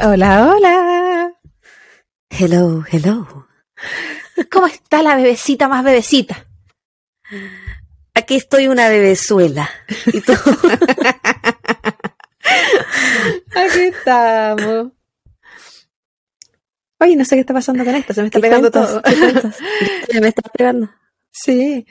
Hola, hola. Hello, hello. ¿Cómo está la bebecita más bebecita? Aquí estoy una bebezuela. ¿Y tú? Aquí estamos. Oye, no sé qué está pasando con esto, se me está ¿Qué pegando cuentas? todo. Me estás pegando. Sí.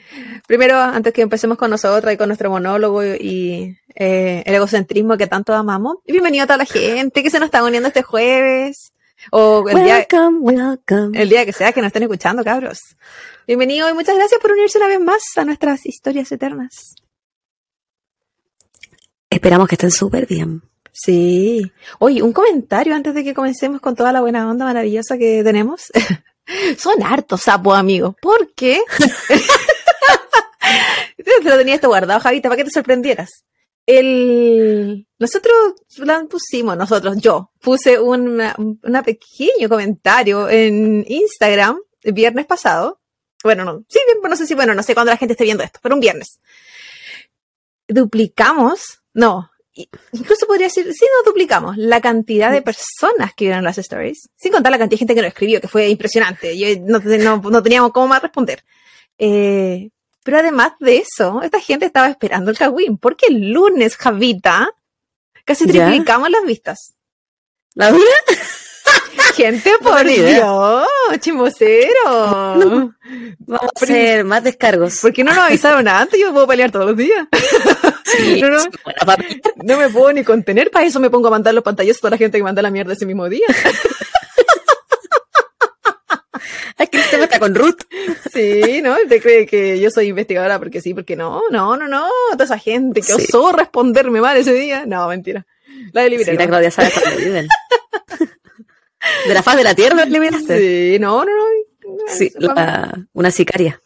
Primero, antes que empecemos con nosotras y con nuestro monólogo y eh, el egocentrismo que tanto amamos, y bienvenido a toda la gente que se nos está uniendo este jueves. O el día, Welcome, welcome. el día que sea que nos estén escuchando, cabros. Bienvenido y muchas gracias por unirse una vez más a nuestras historias eternas. Esperamos que estén súper bien. Sí. Oye, un comentario antes de que comencemos con toda la buena onda maravillosa que tenemos. Son hartos sapos, amigos. ¿Por qué? Te lo tenía esto guardado, Javita, para que te sorprendieras. El... Nosotros la pusimos, nosotros, yo, puse un pequeño comentario en Instagram el viernes pasado. Bueno, no, sí, no sé si, bueno, no sé cuándo la gente esté viendo esto, pero un viernes. Duplicamos, no, incluso podría decir, sí, no duplicamos la cantidad de personas que vieron las stories, sin contar la cantidad de gente que nos escribió, que fue impresionante. Yo no, no- no teníamos cómo más responder. Eh, pero además de eso, esta gente estaba esperando el Halloween, porque el lunes, Javita, casi ¿Ya? triplicamos las vistas. ¿La vida? Gente, No por. Dios, chimosero. Vamos a hacer más descargos. ¿Por qué no nos avisaron antes? Yo puedo pelear todos los días. Sí, no, me puedo ni contener, para eso me pongo a mandar los pantallazos a toda la gente que manda la mierda ese mismo día. Es que tema está con Ruth. Sí, ¿no? Te cree que yo soy investigadora porque sí, porque no, no, no, no. Toda esa gente que Sí. osó responderme mal ese día. No, mentira. La de Sí, la. Claudia sabe cuándo viven. De la faz de la tierra eliminaste. Sí, no, no, no. Sí, la- una sicaria.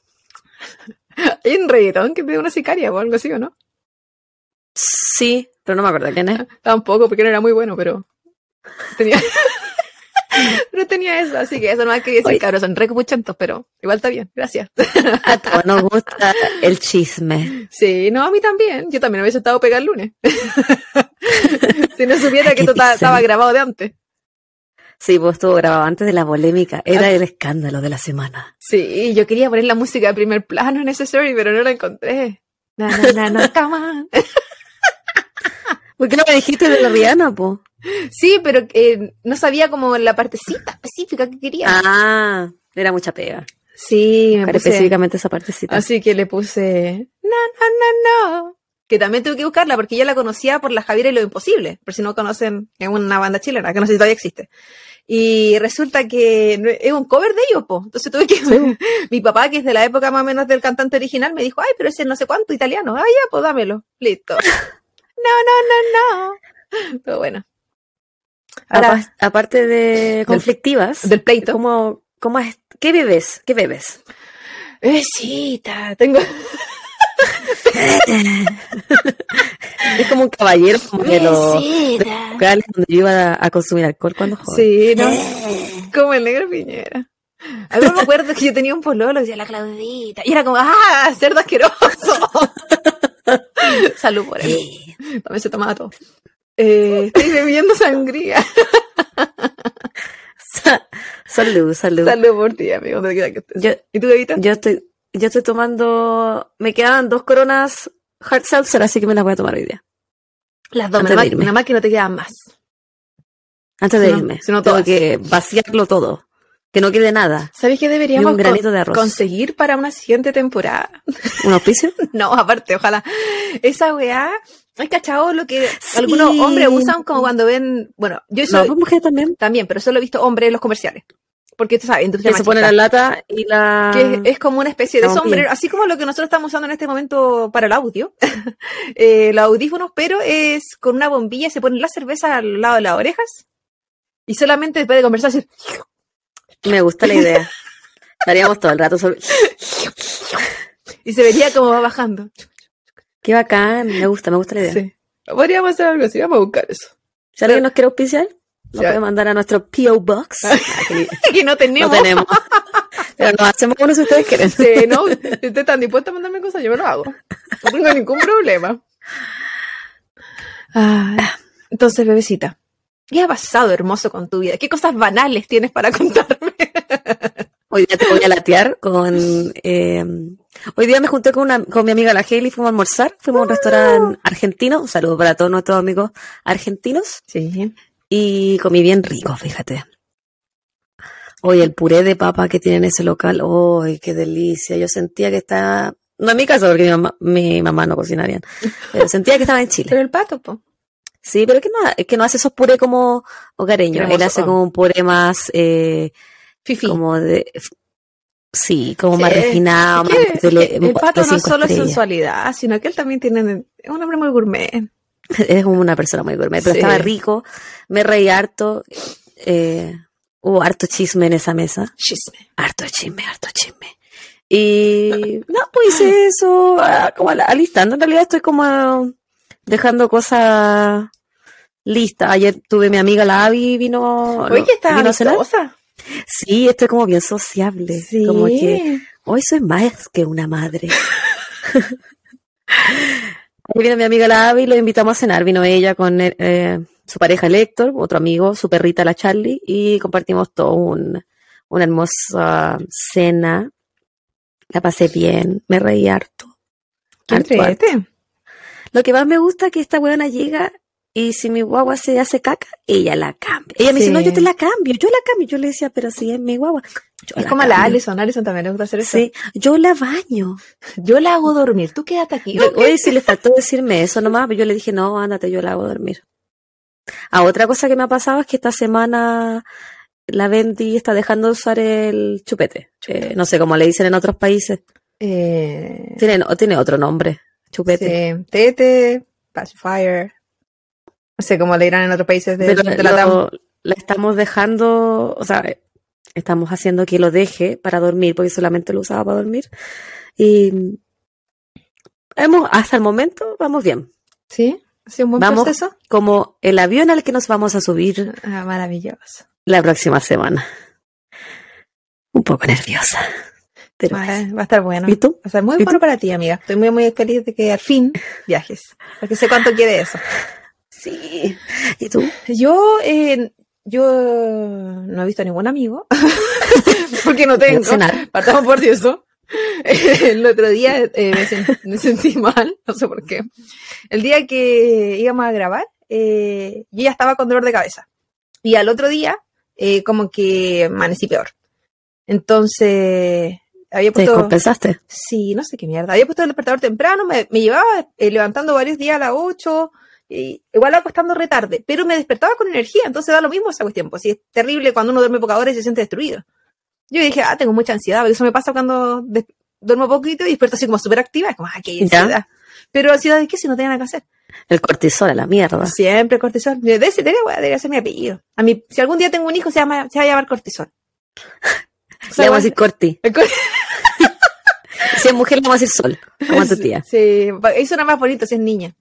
Hay un reggaetón que pide una sicaria o algo así, ¿o no? Sí, pero no me acuerdo quién es. Tampoco, porque no era muy bueno, pero tenía. pero tenía eso, así que eso no quería decir, Oye. cabros, son re cupuchentos, pero igual está bien, gracias. A todos nos gusta el chisme. Sí, no, a mí también. Yo también hubiese estado pegado el lunes. si no supiera que ¿Qué esto estaba grabado de antes. Sí, pues estuvo grabado antes de la polémica. Era el escándalo de la semana. Sí, yo quería poner la música de primer plano en ese story, pero no la encontré. Na, na, na, na, come on. ¿Por qué no me dijiste de la Rihanna, po? Sí, pero eh, no sabía como la partecita específica que quería. Ah, era mucha pega. sí, me puse, específicamente esa partecita. Así que le puse no, no, no, no. Que también tuve que buscarla porque yo la conocía por la Javiera y lo imposible. Por si no conocen, es una banda chilena que no sé si todavía existe. Y resulta que es un cover de ellos, po. Entonces tuve que. Mi papá, que es de la época más o menos del cantante original, me dijo, ay, pero ese no sé cuánto italiano. Ah, ya, pues dámelo. Listo. No, no, no, no. Pero bueno. Ahora, aparte de conflictivas, del pleito. ¿cómo, cómo es? ¿Qué bebes? ¿Qué bebes? Besita, tengo. Es como un caballero como de los locales donde yo iba a, a consumir alcohol cuando joven. Sí, ¿no? Como el negro Piñera. Algo me acuerdo que yo tenía un pololo, decía la Claudita, y era como, ¡ah, cerdo asqueroso! Salud por él. También se tomaba todo. Eh, estoy bebiendo sangría. Sa- salud, salud. Salud por ti, amigo. Yo, ¿Y tú, bebita? yo estoy, yo estoy tomando, me quedaban dos coronas hard seltzer, así que me las voy a tomar hoy día. Las dos, nada más, irme. nada más que no te quedan más. Antes de Si no- irme. si no Tengo que vaciarlo todo. Que no quede nada. ¿Sabes qué deberíamos un con- de conseguir para una siguiente temporada? ¿Un auspicio? No, aparte, ojalá. Esa weá, ¿has cachado lo que Sí. algunos hombres usan como cuando ven, bueno, yo No, soy pues mujer también. también, pero solo he visto hombres en los comerciales. Porque tú sabes, industria Que se pone machista, la lata y la... que es, es como una especie de sombrero, así como lo que nosotros estamos usando en este momento para el audio, eh, los audífonos, pero es con una bombilla, se ponen la cerveza al lado de las orejas y solamente después de conversar, así, Me gusta la idea. Estaríamos todo el rato sobre... y se vería como va bajando. Qué bacán, me gusta, me gusta la idea. Sí. Podríamos hacer algo así, vamos a buscar eso. Si alguien nos quiere auspiciar, nos puede mandar a nuestro P.O. Box. Ah, que que no no tenemos. Pero no hacemos uno si ustedes quieren. Sí, no, si ustedes están dispuestos a mandarme cosas, yo me lo hago. No tengo ningún problema. Ah, entonces, bebecita, ¿qué ha pasado hermoso con tu vida? ¿Qué cosas banales tienes para contarme? Hoy día te voy a latear con... eh, hoy día me junté con, una, con mi amiga la Hailey, fuimos a almorzar, fuimos a un restaurante argentino, un saludo para todos nuestros amigos argentinos, Sí. y comí bien rico, fíjate. Oye, el puré de papa que tiene en ese local, ¡ay, qué delicia! Yo sentía que estaba... No en mi casa, porque mi mamá, mi mamá no cocina bien, pero sentía que estaba en Chile. Pero el pato, po. Sí, pero es que no, que no hace esos puré como hogareños. Él hace como un puré más, eh, Fifi. como de, sí, como Sí. más refinado, Es más de, el, pato no solo es sensualidad, sino que él también tiene, es un hombre muy gourmet. Es una persona muy gourmet, pero Sí. estaba rico, me reí harto, eh, hubo harto chisme en esa mesa. Chisme. Harto chisme, harto chisme. Y no, pues hice eso, ah, como al- alistando. En realidad estoy como dejando cosas listas. Ayer tuve mi amiga la Abby, vino, Oye, que estás vino a cenar. amistosa. Sí, estoy como bien sociable. Sí. Como que hoy soy más que una madre. Ahí vino mi amiga la Abby, lo invitamos a cenar. Vino ella con eh, su pareja el Héctor, otro amigo, su perrita la Charlie, y compartimos todo un, una hermosa cena. La pasé bien, me reí harto. Qué Harto, harto. Lo que más me gusta es que esta weona llega y si mi guagua se hace caca, ella la cambia. Ella me dice, no, yo te la cambio, yo la cambio. Yo le decía, pero si es mi guagua. Yo Es la como la cambio. Alison. Alison también le gusta hacer eso. Sí, yo la baño. Yo la hago dormir. Tú quédate aquí. Oye, si le faltó decirme eso nomás, pero yo le dije, no, ándate, yo la hago dormir. Ah, otra cosa que me ha pasado es que esta semana la Bendy está dejando de usar el chupete. Eh, no sé cómo le dicen en otros países. Eh, Tiene, tiene otro nombre, chupete. sí, Tete, pacifier. No sé cómo le dirán en otros países de, Pero de la lo- la estamos dejando, o sea, estamos haciendo que lo deje para dormir, porque solamente lo usaba para dormir. Y hemos, hasta el momento vamos bien. ¿Sí? ¿Ha sido un buen Vamos. proceso? Como el avión al que nos vamos a subir Ah, maravilloso. la próxima semana. Un poco nerviosa. Pero Va, va a estar bueno. ¿Y tú? Va a estar muy ¿Y bueno tú? para ti, amiga. Estoy muy, muy feliz de que al fin viajes. Porque sé cuánto quiere eso. sí. ¿Y tú? Yo, eh, yo no he visto a ningún amigo. porque no tengo. Cenar. Partamos por eso. El otro día eh, me, sen- me sentí mal, no sé por qué. El día que íbamos a grabar, eh, yo ya estaba con dolor de cabeza. Y al otro día, eh, como que amanecí peor. Entonces, había ¿Te puesto... compensaste? Sí, no sé qué mierda. Había puesto el despertador temprano, me, me llevaba eh, levantando varios días a las 8, y igual acostando retarde, pero me despertaba con energía, entonces da lo mismo esa cuestión. Pues sí, es terrible cuando uno duerme poca hora y se siente destruido. Yo dije, ah, tengo mucha ansiedad, porque eso me pasa cuando duermo poquito y despierto así como súper activa, es como, ah, qué Ya. ansiedad. Pero ansiedad de qué si no tenía nada que hacer. El cortisol a la mierda. Siempre cortisol. De ese debería, debería ser mi apellido. A mí, si algún día tengo un hijo, se, llama, se va a llamar cortisol. Le vamos a decir corti. el cor- Si es mujer, le vamos a decir sol, como a tu tía. Sí, ahí suena más bonito si es niña.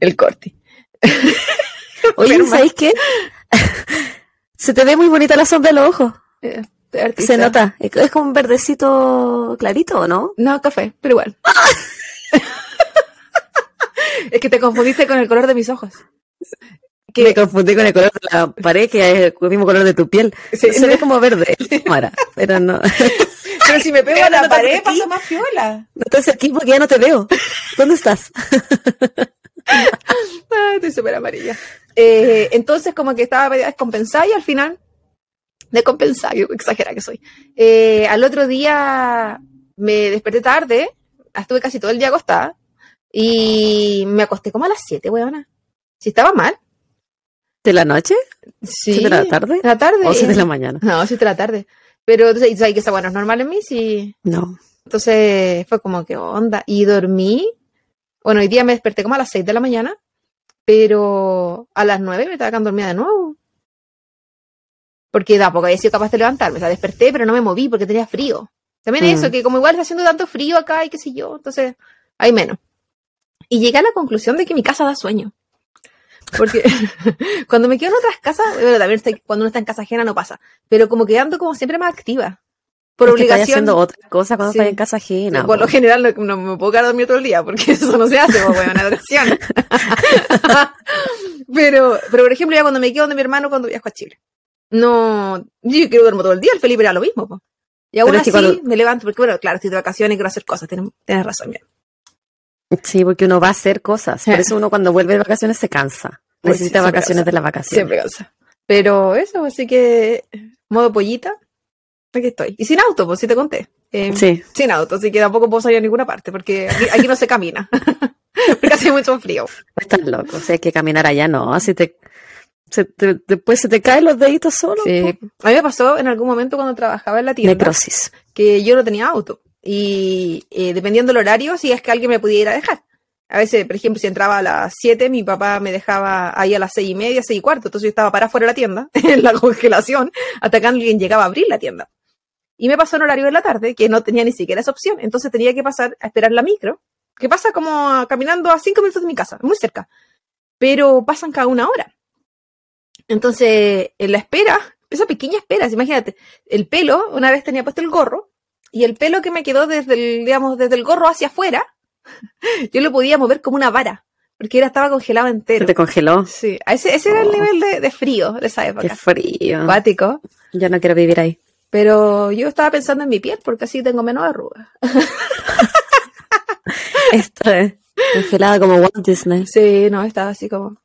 El corti. Oye. ¿sabéis qué? Se te ve muy bonita la sombra de los ojos. Eh. Se nota. Es como un verdecito clarito, ¿o no? No, café, pero igual. es que te confundiste con el color de mis ojos. Que me confundí con el color de la pared, que es el mismo color de tu piel. Sí, Se ve como verde, cámara, pero no. Pero si me pego a la pared, paso más piola. No estás aquí porque ya no te veo. ¿Dónde estás? Ay, estoy súper amarilla. Eh, entonces, como que estaba medio descompensada y al final, descompensada, yo exagera que soy. Eh, al otro día me desperté tarde, estuve casi todo el día acostada y me acosté como a las 7, weona. Si estaba mal. ¿De la noche? Sí. ¿Siete de la tarde? De la tarde. ¿O siete de la mañana? No, 7 de la tarde. Pero entonces, ¿sabes que esa bueno es normal en mí? Sí. No. Entonces fue como que onda. Y dormí. Bueno, hoy día me desperté como a las 6 de la mañana, pero a las 9 me estaba quedando dormida de nuevo. Porque tampoco había sido capaz de levantarme. O sea, desperté, pero no me moví porque tenía frío. También Mm. eso, que como igual está haciendo tanto frío acá y qué sé yo, entonces hay menos. Y llegué a la conclusión de que mi casa da sueño. Porque cuando me quedo en otras casas, bueno, también estoy- cuando uno está en casa ajena no pasa, pero como que ando como siempre más activa. por Es obligación. haciendo otra cosa cuando Sí. estás en casa ajena. por lo po. general no, no me puedo quedar dormido todo el día, porque eso no se hace, pues, bueno, pero, pero, por ejemplo, ya cuando me quedo donde mi hermano cuando viajo a Chile. No, yo quiero duermo todo el día, el Felipe era lo mismo, pues. Y aún así cuando- me levanto, porque bueno, claro, estoy de vacaciones, quiero hacer cosas, tienes, tienes razón, bien. Sí, porque uno va a hacer cosas. Por Sí. eso uno cuando vuelve de vacaciones se cansa. Pues Necesita sí, vacaciones cansa. de las vacaciones. Siempre cansa. Pero eso, así que, modo pollita, aquí estoy. Y sin auto, pues si te conté. Eh, Sí. Sin auto, así que tampoco puedo salir a ninguna parte, porque aquí, aquí no se camina. porque hace mucho frío. Estás loco. O sea, hay que caminar allá, no. Así te, se te- después se te caen los deditos solos. Sí. A mí me pasó en algún momento cuando trabajaba en la tienda Necrosis. que yo no tenía auto. Y eh, dependiendo del horario, si es que alguien me podía ir a dejar. A veces, por ejemplo, si entraba a las 7, mi papá me dejaba ahí a las seis y media, seis y cuarto. Entonces yo estaba para afuera de la tienda, en la congelación, hasta que alguien llegaba a abrir la tienda. Y me pasó en horario de la tarde, que no tenía ni siquiera esa opción. Entonces tenía que pasar a esperar la micro, que pasa como caminando a cinco minutos de mi casa, muy cerca. Pero pasan cada una hora. Entonces, en la espera, esa pequeña espera, imagínate, el pelo, una vez tenía puesto el gorro, y el pelo que me quedó desde el, digamos, desde el gorro hacia afuera, yo lo podía mover como una vara, porque era, estaba congelado Se entero. te congeló. Sí, ese, ese era el Oh. nivel de, de frío de esa Qué época. frío. Acuático. Yo no quiero vivir ahí. Pero yo estaba pensando en mi piel, porque así tengo menos arrugas. Esto es congelada como Walt Disney. Sí, no, estaba así como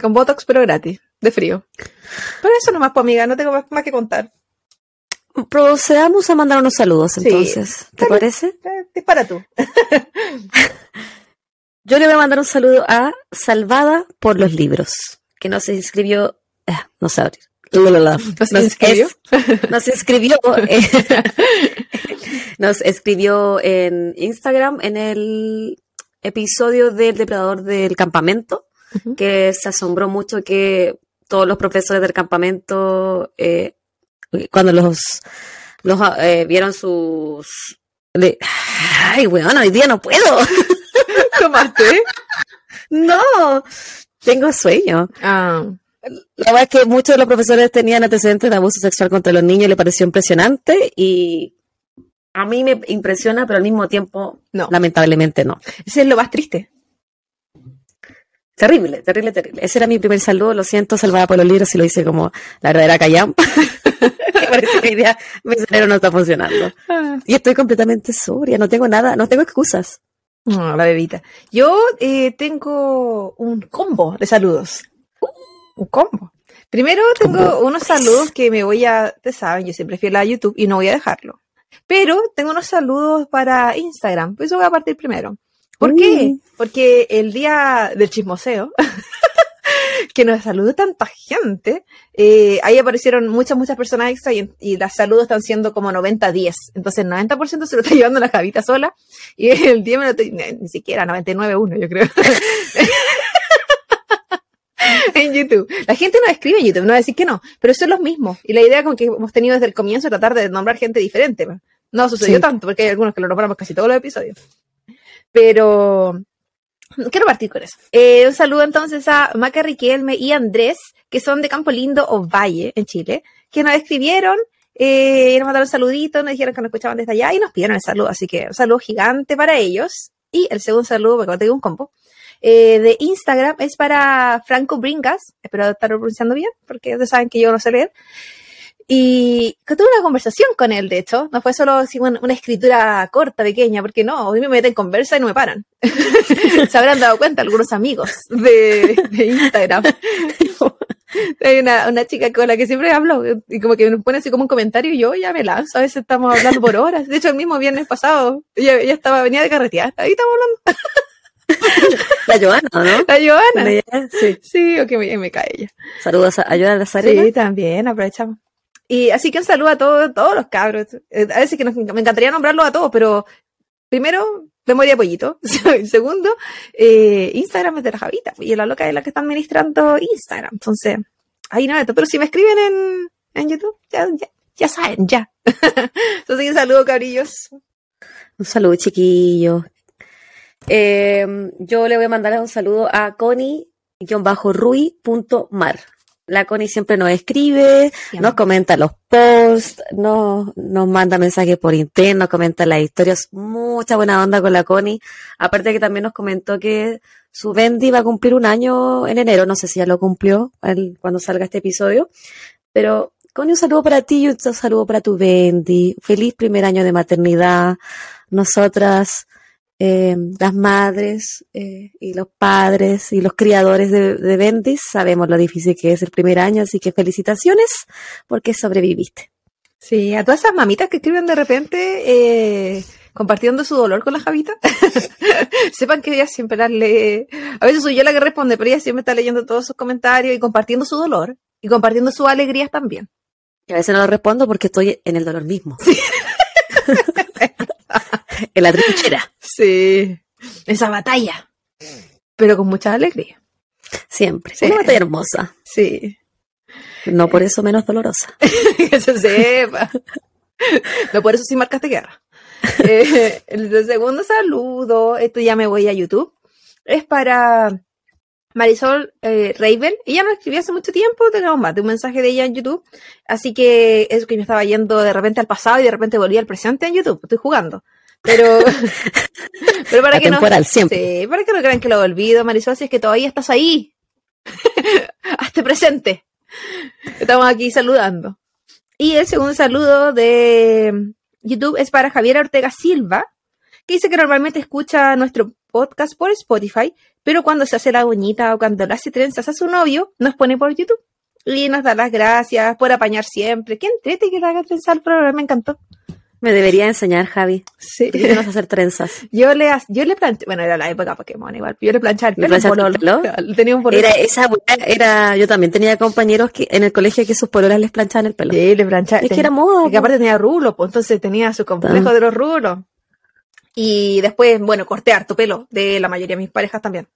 con Botox, pero gratis, de frío. Pero eso nomás, pues amiga, no tengo más, más que contar. Procedamos a mandar unos saludos Sí. entonces. ¿Te parece? Eh, Dispara tú. Yo le voy a mandar un saludo a Salvada por los libros, que nos inscribió, ah, no sé abrir. ¿Nos inscribió? es- nos inscribió, eh, nos escribió en Instagram en el episodio del depredador del campamento, que se asombró mucho que todos los profesores del campamento, eh, cuando los, los eh, vieron sus... Ay, weón, hoy día no puedo. ¿Tomaste? No, tengo sueño. Ah, La verdad es que muchos de los profesores tenían antecedentes de abuso sexual contra los niños y le pareció impresionante y a mí me impresiona, pero al mismo tiempo, no. lamentablemente no. Ese es lo más triste. Terrible, terrible, terrible. Ese era mi primer saludo, lo siento, salvada por los libros y lo hice como la verdadera callampa. Parece que mi cerebro no está funcionando. Y estoy completamente sobria, no tengo nada, no tengo excusas. No, la bebita. Yo eh, tengo un combo de saludos. Un combo. Primero tengo Combo. unos saludos que me voy a, ustedes saben, yo siempre fiel a YouTube y no voy a dejarlo. Pero tengo unos saludos para Instagram, por eso voy a partir primero. ¿Por qué? Mm. Porque el día del chismoseo, que nos saludó tanta gente, eh, ahí aparecieron muchas, muchas personas extra y, y los saludos están siendo como 90-10. Entonces el 90% se lo está llevando la Javita sola y el 10 me lo estoy, ni, ni siquiera 99-1 yo creo. en YouTube. La gente no escribe en YouTube, no va a decir que no, pero son los mismos. Y la idea con que hemos tenido desde el comienzo es tratar de nombrar gente diferente. pues. No sucedió Sí. tanto, porque hay algunos que lo nombramos casi todos los episodios. Pero quiero partir con eso. Eh, un saludo entonces a Maca Riquelme y Andrés, que son de Campo Lindo o Valle, en Chile, que nos escribieron, eh, nos mandaron un saludito, nos dijeron que nos escuchaban desde allá y nos pidieron el saludo. Así que un saludo gigante para ellos. Y el segundo saludo, porque tengo un combo, eh, de Instagram es para Franco Bringas. Espero estarlo pronunciando bien, porque ustedes saben que yo no sé leer. Y que tuve una conversación con él, de hecho. No fue solo así una, una escritura corta, pequeña, porque no, hoy me meten en conversa y no me paran. Se habrán dado cuenta algunos amigos de, de Instagram. Hay una, una chica con la que siempre hablo y como que me pone así como un comentario y yo ya me lanzo. A veces estamos hablando por horas. De hecho, el mismo viernes pasado, ella, ella estaba, venía de carretear. Ahí estamos hablando. La Joana, ¿no? La Joana. Sí. Sí, o que me, me cae ella. Saludos a, a Joana Nazarena. Sí, también, aprovechamos. Y así que un saludo a todos, todos los cabros. Eh, A veces que me encantaría nombrarlos a todos, pero primero, memoria pollito. Segundo, eh, Instagram es de la Javita. Y la loca es la que está administrando Instagram. Entonces, ahí no meto. Pero si me escriben en, en YouTube, ya, ya, saben, ya. Entonces, un saludo, cabrillos. Un saludo, chiquillo. Eh, yo le voy a mandar un saludo a Connie-rui.mar. La Connie siempre nos escribe, Siempre. nos comenta los posts, nos, nos manda mensajes por interno, nos comenta las historias. Mucha buena onda con la Connie. Aparte que también nos comentó que su Bendy va a cumplir un año en enero. No sé si ya lo cumplió el- cuando salga este episodio. Pero, Connie, un saludo para ti y un saludo para tu Bendy. Feliz primer año de maternidad. Nosotras, eh, las madres eh, y los padres y los criadores de, de Bendis sabemos lo difícil que es el primer año, así que felicitaciones porque sobreviviste. Sí, a todas esas mamitas que escriben de repente eh, compartiendo su dolor con la Javita, sepan que ella siempre las lee. A veces soy yo la que responde, pero ella siempre está leyendo todos sus comentarios y compartiendo su dolor y compartiendo sus alegrías también. Y a veces no lo respondo porque estoy en el dolor mismo. en la trinchera, Sí, esa batalla, pero con mucha alegría. siempre. Sí. Una batalla hermosa, Sí, no por eso menos dolorosa. que se sepa. No por eso sí marcaste guerra. Eh, el segundo saludo, esto ya me voy a YouTube, es para Marisol eh. Ella no escribió hace mucho tiempo, tenemos más de un mensaje de ella en YouTube. Así que es que me estaba yendo de repente al pasado y de repente volví al presente en YouTube. Estoy jugando. Pero, pero para que no, sí, para que no crean que lo olvido, Marisol, si es que todavía estás ahí. Hazte presente. Estamos aquí saludando. Y el segundo saludo de YouTube es para Javier Ortega Silva, que dice que normalmente escucha nuestro podcast por Spotify, pero cuando se hace la uñita o cuando le hace trenzas a su novio, nos pone por YouTube. Y nos da las gracias por apañar siempre. Qué entrete que le haga trenzar el programa, me encantó. Me debería enseñar, Javi. Sí. ¿Tú quieres hacer trenzas? Yo le, yo le planché, bueno, era la época Pokémon igual, yo le planchaba el ¿Le pelo. el? Tenía un pololo. Era esa era, yo también tenía compañeros que en el colegio que sus pololas les planchaban el pelo. Sí, le planchaba. Es que era moda. Porque po. aparte tenía rulos, pues entonces tenía su complejo Ah. de los rulos. Y después, bueno, corté harto pelo de la mayoría de mis parejas también.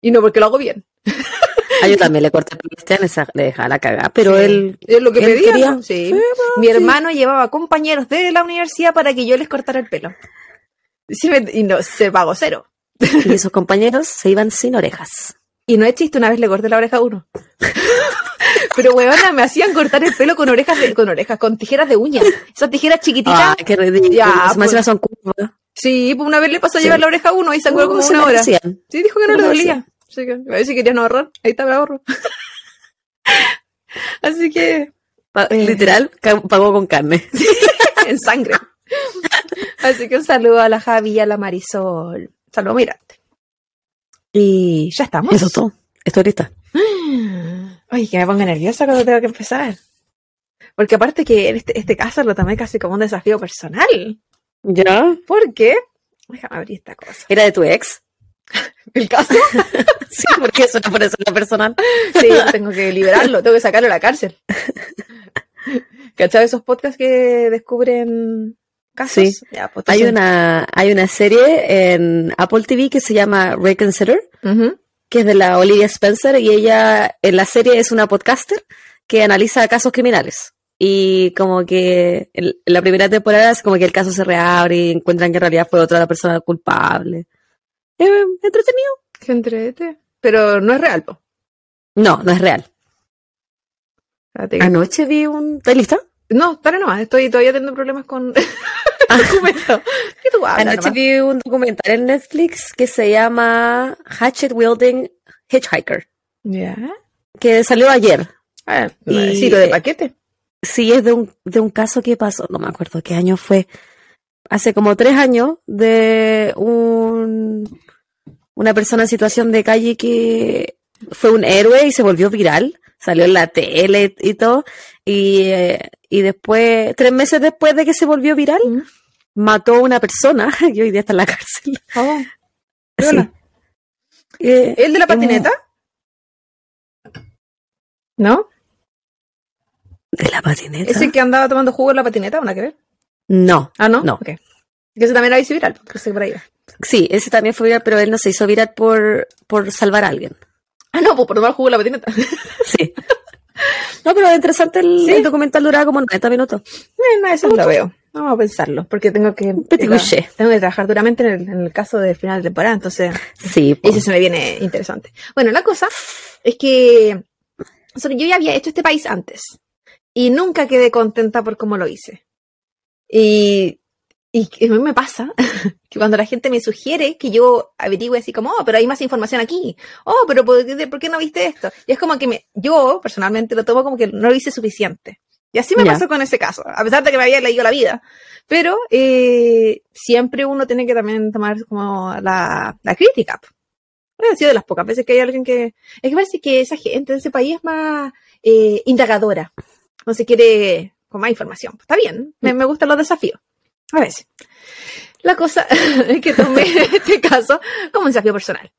Y no porque lo hago bien. Ah, yo también le corté esa- le dejaba la cagada, pero Sí. él, Es lo que él pedía. Sí. Mi hermano llevaba compañeros de la universidad para que yo les cortara el pelo. Me- y no, se pagó cero. y sus compañeros se iban sin orejas. Y no es chiste, una vez le corté la oreja a uno. Pero huevona, me hacían cortar el pelo con orejas de, con orejas, con tijeras de uñas. Esas tijeras chiquititas. Ah, qué ridículo. Ya, Más pues. encima son curvas. Sí, pues una vez le pasó a Sí. llevar la oreja a uno y se acuerda como una hora. Sí, dijo que no le dolía. Así que, a ver si querían ahorrar. Ahí está, me ahorro. Así que, Pa- Eh. Literal, pagó con carne. en sangre. Así que un saludo a la Javi y a la Marisol. Saludo muy grande. Y ya estamos. Eso es todo. Estoy lista. Ay, que me ponga nerviosa cuando tengo que empezar. Porque aparte que en este, este caso lo tomé casi como un desafío personal. ¿Ya? ¿Por qué? Déjame abrir esta cosa. ¿Era de tu ex? ¿El caso? Sí, porque eso no parece una personal. Sí, tengo que liberarlo, tengo que sacarlo de la cárcel. ¿Cachai esos podcasts que descubren casos? Sí. Ya, pues, Hay una, hay una serie en Apple TV que se llama Reconsider, que es de la Olivia Spencer, y ella en la serie es una podcaster que analiza casos criminales. Y como que en la primera temporada es como que el caso se reabre y encuentran que en realidad fue otra la persona culpable. Es entretenido. Entrete. Pero no es real, po. No, no es real. Espérate Anoche vi un... ¿Estás lista? No, para nomás, estoy todavía teniendo problemas con documento. ¿Qué tú hablas Anoche nomás? vi un documental en Netflix que se llama Hatchet Wielding Hitchhiker, Ya. que salió ayer. Ah, Y- sí, lo de paquete. Sí, es de un, de un caso que pasó, no me acuerdo qué año fue, hace como tres años, de un, una persona en situación de calle que fue un héroe y se volvió viral, salió en la tele y todo, y, eh, y después, tres meses después de que se volvió viral, Mm. mató a una persona y hoy día está en la cárcel. Oh, Sí. Eh, ¿El de la patineta? ¿No? ¿De la patineta? ¿Ese que andaba tomando jugo en la patineta? ¿Una que ver? No, Ah, ¿no? No. Ok. Que ese también era viral, porque por ahí. sí, ese también fue viral, pero él no se hizo viral por, por salvar a alguien. Ah, no, pues por tomar jugo en la patineta. Sí. No, pero es interesante el, Sí. el documental duraba como 90 minutos. No, eso no lo veo. Vamos a pensarlo, porque tengo que, couché. tengo que trabajar duramente en el, en el caso de final de temporada, entonces Sí, po. ese se me viene interesante. Bueno, la cosa es que yo ya había hecho este país antes y nunca quedé contenta por cómo lo hice. Y, y a mí me pasa que cuando la gente me sugiere que yo averigüe así como, oh, pero hay más información aquí. Oh, pero ¿por qué, por qué no viste esto? Y es como que me, yo personalmente lo tomo como que no lo hice suficiente. Y así me Ya. pasó con ese caso, a pesar de que me había leído la vida. Pero eh, siempre uno tiene que también tomar como la, la crítica. Ha sido de las pocas veces que hay alguien que... Es que parece que esa gente de ese país es más eh, indagadora. No se quiere con más información. Está bien, me, me gustan los desafíos. A veces. La cosa es que tomé este caso como un desafío personal.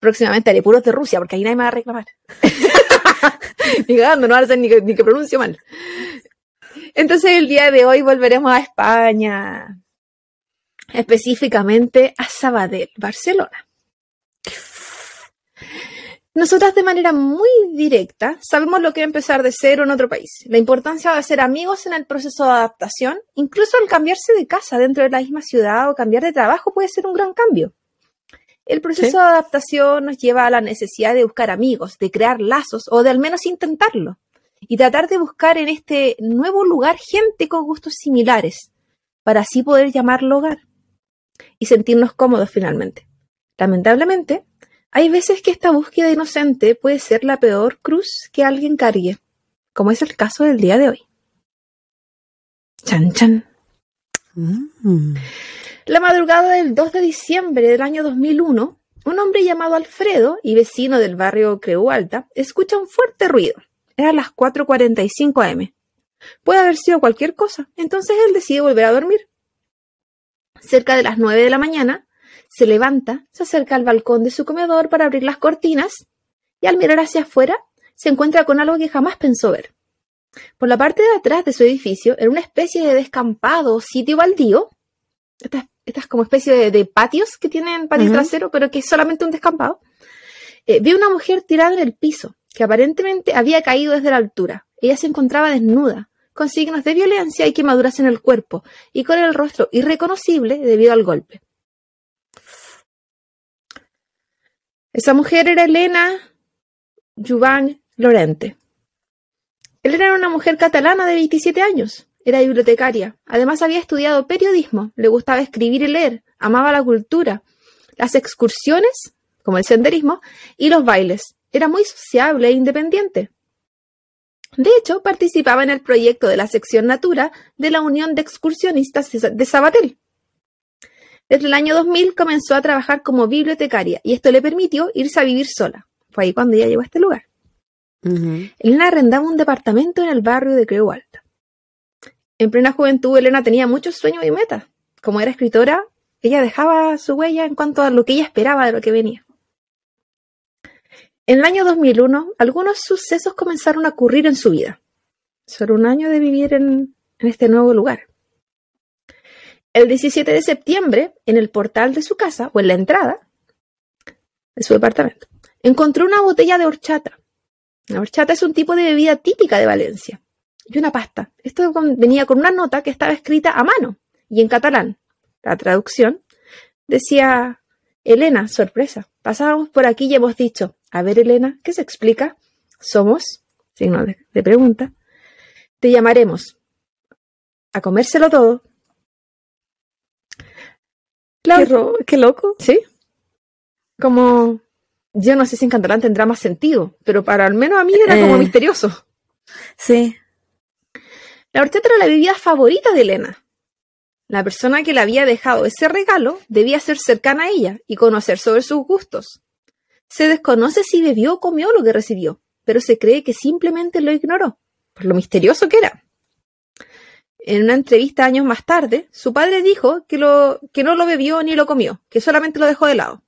Próximamente haré puros de Rusia, porque ahí nadie me va a reclamar. ni cagando, no va a hacer ni que, ni que pronuncie mal. Entonces el día de hoy volveremos a España, específicamente a Sabadell, Barcelona. Nosotras de manera muy directa sabemos lo que es empezar de cero en otro país, la importancia de hacer amigos en el proceso de adaptación, incluso el cambiarse de casa dentro de la misma ciudad o cambiar de trabajo puede ser un gran cambio. El proceso Sí. de adaptación nos lleva a la necesidad de buscar amigos, de crear lazos o de al menos intentarlo y tratar de buscar en este nuevo lugar gente con gustos similares para así poder llamarlo hogar y sentirnos cómodos finalmente. Lamentablemente, hay veces que esta búsqueda inocente puede ser la peor cruz que alguien cargue, como es el caso del día de hoy. Chan chan. Mm. La madrugada del 2 de diciembre del año 2001, un hombre llamado Alfredo y vecino del barrio Creu Alta escucha un fuerte ruido. Eran las 4.45 am. Puede haber sido cualquier cosa, entonces él decide volver a dormir. Cerca de las 9 de la mañana, se levanta, se acerca al balcón de su comedor para abrir las cortinas y al mirar hacia afuera se encuentra con algo que jamás pensó ver. Por la parte de atrás de su edificio, en una especie de descampado o sitio baldío, estas, estas como especie de, de patios que tienen patio trasero, pero que es solamente un descampado, eh, vi una mujer tirada en el piso, que aparentemente había caído desde la altura. Ella se encontraba desnuda, con signos de violencia y quemaduras en el cuerpo, y con el rostro irreconocible debido al golpe. Esa mujer era Elena Juvan Lorente. Elena era una mujer catalana de 27 años. Era bibliotecaria. Además había estudiado periodismo. Le gustaba escribir y leer. Amaba la cultura, las excursiones, como el senderismo, y los bailes. Era muy sociable e independiente. De hecho, participaba en el proyecto de la sección Natura de la Unión de Excursionistas de Sabatel. Desde el año 2000 comenzó a trabajar como bibliotecaria y esto le permitió irse a vivir sola. Fue ahí cuando ella llegó a este lugar. Elena arrendaba un departamento en el barrio de Creu Alta. En plena juventud, Elena tenía muchos sueños y metas. Como era escritora, ella dejaba su huella en cuanto a lo que ella esperaba de lo que venía. En el año 2001, algunos sucesos comenzaron a ocurrir en su vida. Solo un año de vivir en, en este nuevo lugar. El 17 de septiembre, en el portal de su casa, o en la entrada de su departamento, encontró una botella de horchata. La horchata es un tipo de bebida típica de Valencia. Y una pasta. Esto venía con una nota que estaba escrita a mano y en catalán. La traducción decía, Elena, sorpresa, pasábamos por aquí y hemos dicho, a ver Elena, ¿qué se explica? Somos, signo de, de pregunta, te llamaremos a comérselo todo. La- Qué, loco. ¿Sí? Como, yo no sé si en catalán tendrá más sentido, pero para al menos a mí era como Eh. misterioso. Sí. La horchata era la bebida favorita de Elena. La persona que le había dejado ese regalo debía ser cercana a ella y conocer sobre sus gustos. Se desconoce si bebió o comió lo que recibió, pero se cree que simplemente lo ignoró, por lo misterioso que era. En una entrevista años más tarde, su padre dijo que, no lo bebió ni lo comió, que solamente lo dejó de lado.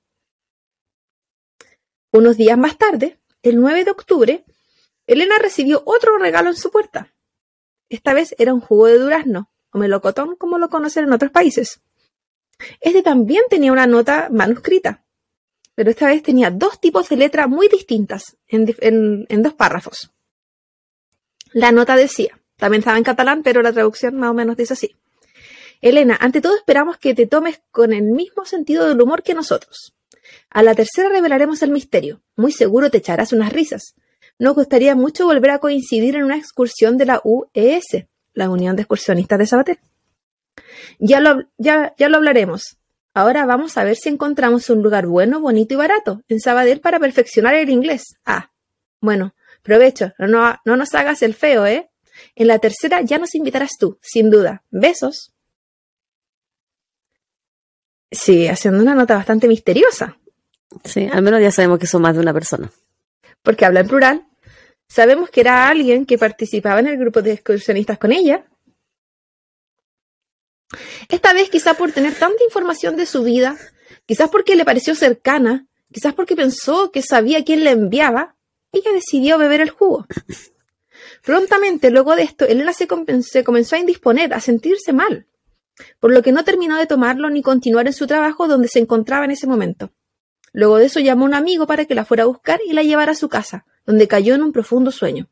Unos días más tarde, el 9 de octubre, Elena recibió otro regalo en su puerta. Esta vez era un jugo de durazno, o melocotón como lo conocen en otros países. Este también tenía una nota manuscrita, pero esta vez tenía dos tipos de letra muy distintas en dos párrafos. La nota decía, también estaba en catalán, pero la traducción más o menos dice así. Elena, ante todo esperamos que te tomes con el mismo sentido del humor que nosotros. A la tercera revelaremos el misterio. Muy seguro te echarás unas risas. nos gustaría mucho volver a coincidir en una excursión de la UES, la Unión de Excursionistas de Sabater. Ya lo, ya, ya lo hablaremos. Ahora vamos a ver si encontramos un lugar bueno, bonito y barato en Sabadell para perfeccionar el inglés. Ah, bueno, provecho, no, no nos hagas el feo, ¿eh? En la tercera ya nos invitarás tú, sin duda. Besos. Sí, haciendo una nota bastante misteriosa. Sí, al menos ya sabemos que son más de una persona. Porque habla en plural. Sabemos que era alguien que participaba en el grupo de excursionistas con ella. Esta vez quizá por tener tanta información de su vida, quizás porque le pareció cercana, quizás porque pensó que sabía quién le enviaba, ella decidió beber el jugo. Prontamente, luego de esto, Elena se, comenzó a indisponer, a sentirse mal, por lo que no terminó de tomarlo ni continuar en su trabajo donde se encontraba en ese momento. Luego de eso llamó a un amigo para que la fuera a buscar y la llevara a su casa, donde cayó en un profundo sueño.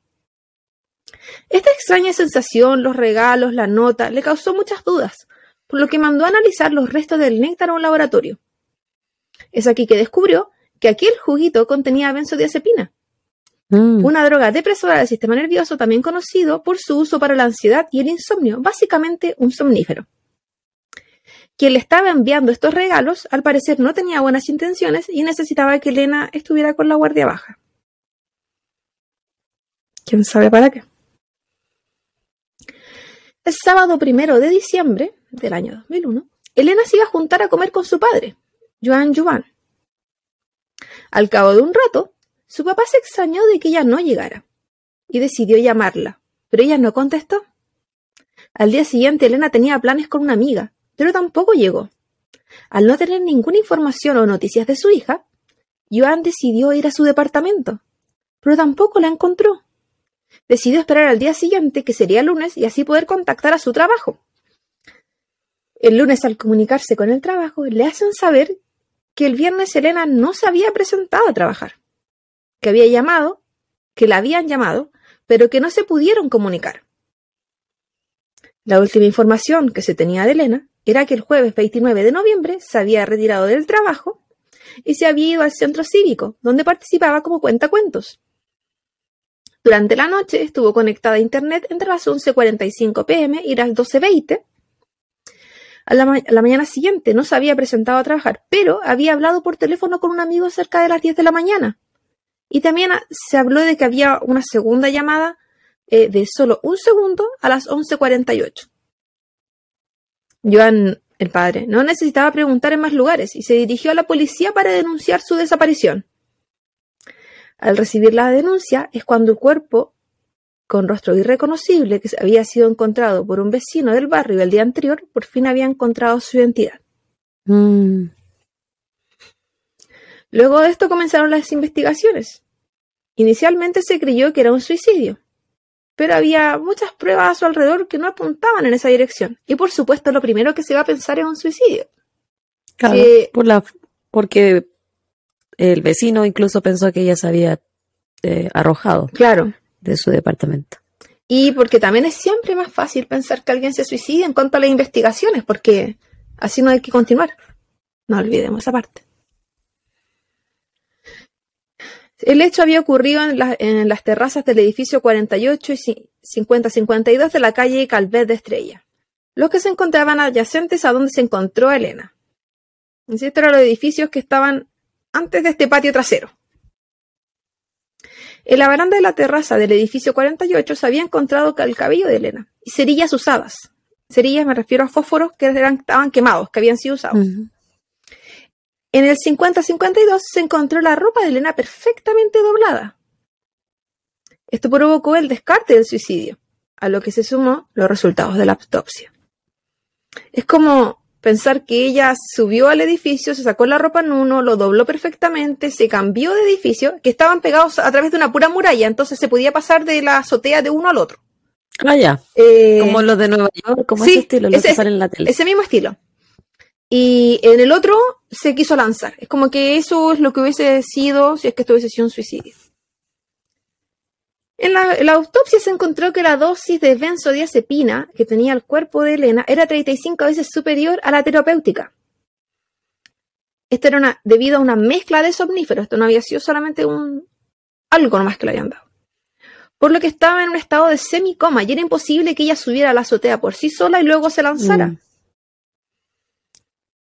Esta extraña sensación, los regalos, la nota, le causó muchas dudas, por lo que mandó a analizar los restos del néctar a un laboratorio. Es aquí que descubrió que aquel juguito contenía benzodiazepina, mm. una droga depresora del sistema nervioso también conocido por su uso para la ansiedad y el insomnio, básicamente un somnífero. Quien le estaba enviando estos regalos, al parecer no tenía buenas intenciones y necesitaba que Elena estuviera con la guardia baja. ¿Quién sabe para qué? El sábado primero de diciembre del año 2001, Elena se iba a juntar a comer con su padre, Joan Joan. Al cabo de un rato, su papá se extrañó de que ella no llegara y decidió llamarla, pero ella no contestó. Al día siguiente, Elena tenía planes con una amiga pero tampoco llegó. Al no tener ninguna información o noticias de su hija, Joan decidió ir a su departamento, pero tampoco la encontró. Decidió esperar al día siguiente, que sería lunes, y así poder contactar a su trabajo. El lunes, al comunicarse con el trabajo, le hacen saber que el viernes Elena no se había presentado a trabajar, que había llamado, que la habían llamado, pero que no se pudieron comunicar. La última información que se tenía de Elena era que el jueves 29 de noviembre se había retirado del trabajo y se había ido al centro cívico, donde participaba como cuentacuentos. Durante la noche estuvo conectada a Internet entre las 11.45 pm y las 12.20. A la, la mañana siguiente no se había presentado a trabajar, pero había hablado por teléfono con un amigo cerca de las 10 de la mañana. Y también se habló de que había una segunda llamada eh, de solo un segundo a las 11.48. Joan, el padre, no necesitaba preguntar en más lugares y se dirigió a la policía para denunciar su desaparición. Al recibir la denuncia es cuando el cuerpo, con rostro irreconocible que había sido encontrado por un vecino del barrio el día anterior, por fin había encontrado su identidad. Mm. Luego de esto comenzaron las investigaciones. Inicialmente se creyó que era un suicidio, pero había muchas pruebas a su alrededor que no apuntaban en esa dirección. Y por supuesto, lo primero que se va a pensar es un suicidio. Claro, por la, porque el vecino incluso pensó que ella se había eh, arrojado claro. de su departamento. Y porque también es siempre más fácil pensar que alguien se suicida en cuanto a las investigaciones, porque así no hay que continuar. No olvidemos esa parte. El hecho había ocurrido en, las terrazas del edificio 48 y 50-52 de la calle Calvet de Estrella, los que se encontraban adyacentes a donde se encontró Elena. Estos eran los edificios que estaban antes de este patio trasero. En la baranda de la terraza del edificio 48 se había encontrado el cabello de Elena y cerillas usadas. Cerillas me refiero a fósforos que eran, estaban quemados, que habían sido usados. En el 50-52 se encontró la ropa de Elena perfectamente doblada. Esto provocó el descarte del suicidio, a lo que se sumó los resultados de la autopsia. Es como pensar que ella subió al edificio, se sacó la ropa en uno, lo dobló perfectamente, se cambió de edificio, que estaban pegados a través de una pura muralla, entonces se podía pasar de la azotea de uno al otro. Ah, ya. Eh, como los de Nueva York, como ese estilo, que salen en la tele. Ese mismo estilo. Y en el otro se quiso lanzar. Es como que eso es lo que hubiese sido si es que esto hubiese sido un suicidio. En la, autopsia se encontró que la dosis de benzodiazepina que tenía el cuerpo de Elena era 35 veces superior a la terapéutica. Esto era una, debido a una mezcla de somníferos. Esto no había sido solamente un algo nomás que le habían dado. por lo que estaba en un estado de semicoma y era imposible que ella subiera a la azotea por sí sola y luego se lanzara. Mm.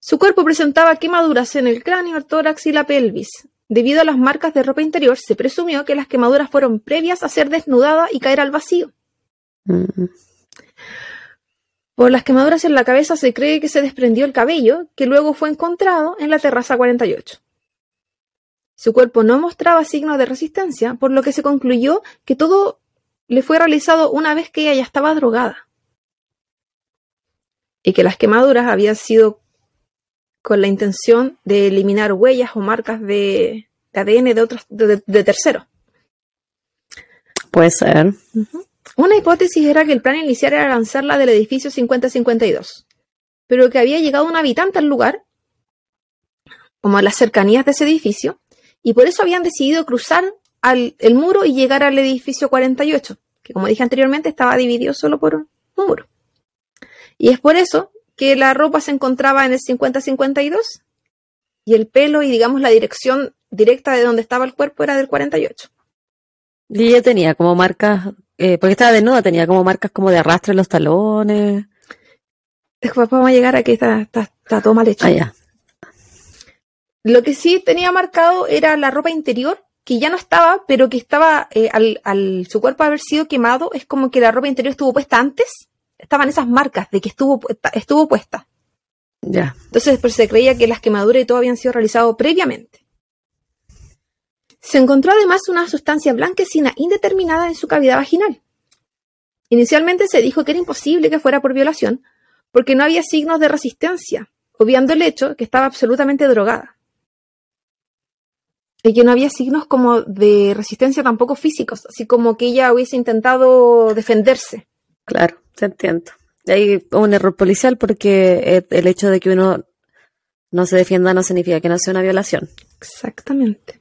Su cuerpo presentaba quemaduras en el cráneo, el tórax y la pelvis. Debido a las marcas de ropa interior, se presumió que las quemaduras fueron previas a ser desnudada y caer al vacío. Mm. Por las quemaduras en la cabeza se cree que se desprendió el cabello, que luego fue encontrado en la terraza 48. Su cuerpo no mostraba signos de resistencia, por lo que se concluyó que todo le fue realizado una vez que ella ya estaba drogada. Y que las quemaduras habían sido con la intención de eliminar huellas o marcas de, de ADN de otros de, de terceros. Puede ser. Una hipótesis era que el plan inicial era lanzarla del edificio 5052, pero que había llegado un habitante al lugar, como a las cercanías de ese edificio, y por eso habían decidido cruzar al, el muro y llegar al edificio 48, que como dije anteriormente estaba dividido solo por un, un muro. Y es por eso que la ropa se encontraba en el 5052 y el pelo y digamos la dirección directa de donde estaba el cuerpo era del 48. Y ella tenía como marcas, eh, porque estaba desnuda, tenía como marcas como de arrastre en los talones. Después vamos a llegar a que está, está, está todo mal hecho. Ah, ya. Lo que sí tenía marcado era la ropa interior, que ya no estaba, pero que estaba, eh, al, al su cuerpo haber sido quemado, es como que la ropa interior estuvo puesta antes. Estaban esas marcas de que estuvo, puesta- estuvo puesta. Ya. Entonces pues, se creía que las quemaduras y todo habían sido realizados previamente. Se encontró además una sustancia blanquecina indeterminada en su cavidad vaginal. Inicialmente se dijo que era imposible que fuera por violación, porque no había signos de resistencia, obviando el hecho que estaba absolutamente drogada. Y que no había signos como de resistencia tampoco físicos, así como que ella hubiese intentado defenderse. Claro, te entiendo. Hay un error policial porque el hecho de que uno no se defienda no significa que no sea una violación. Exactamente.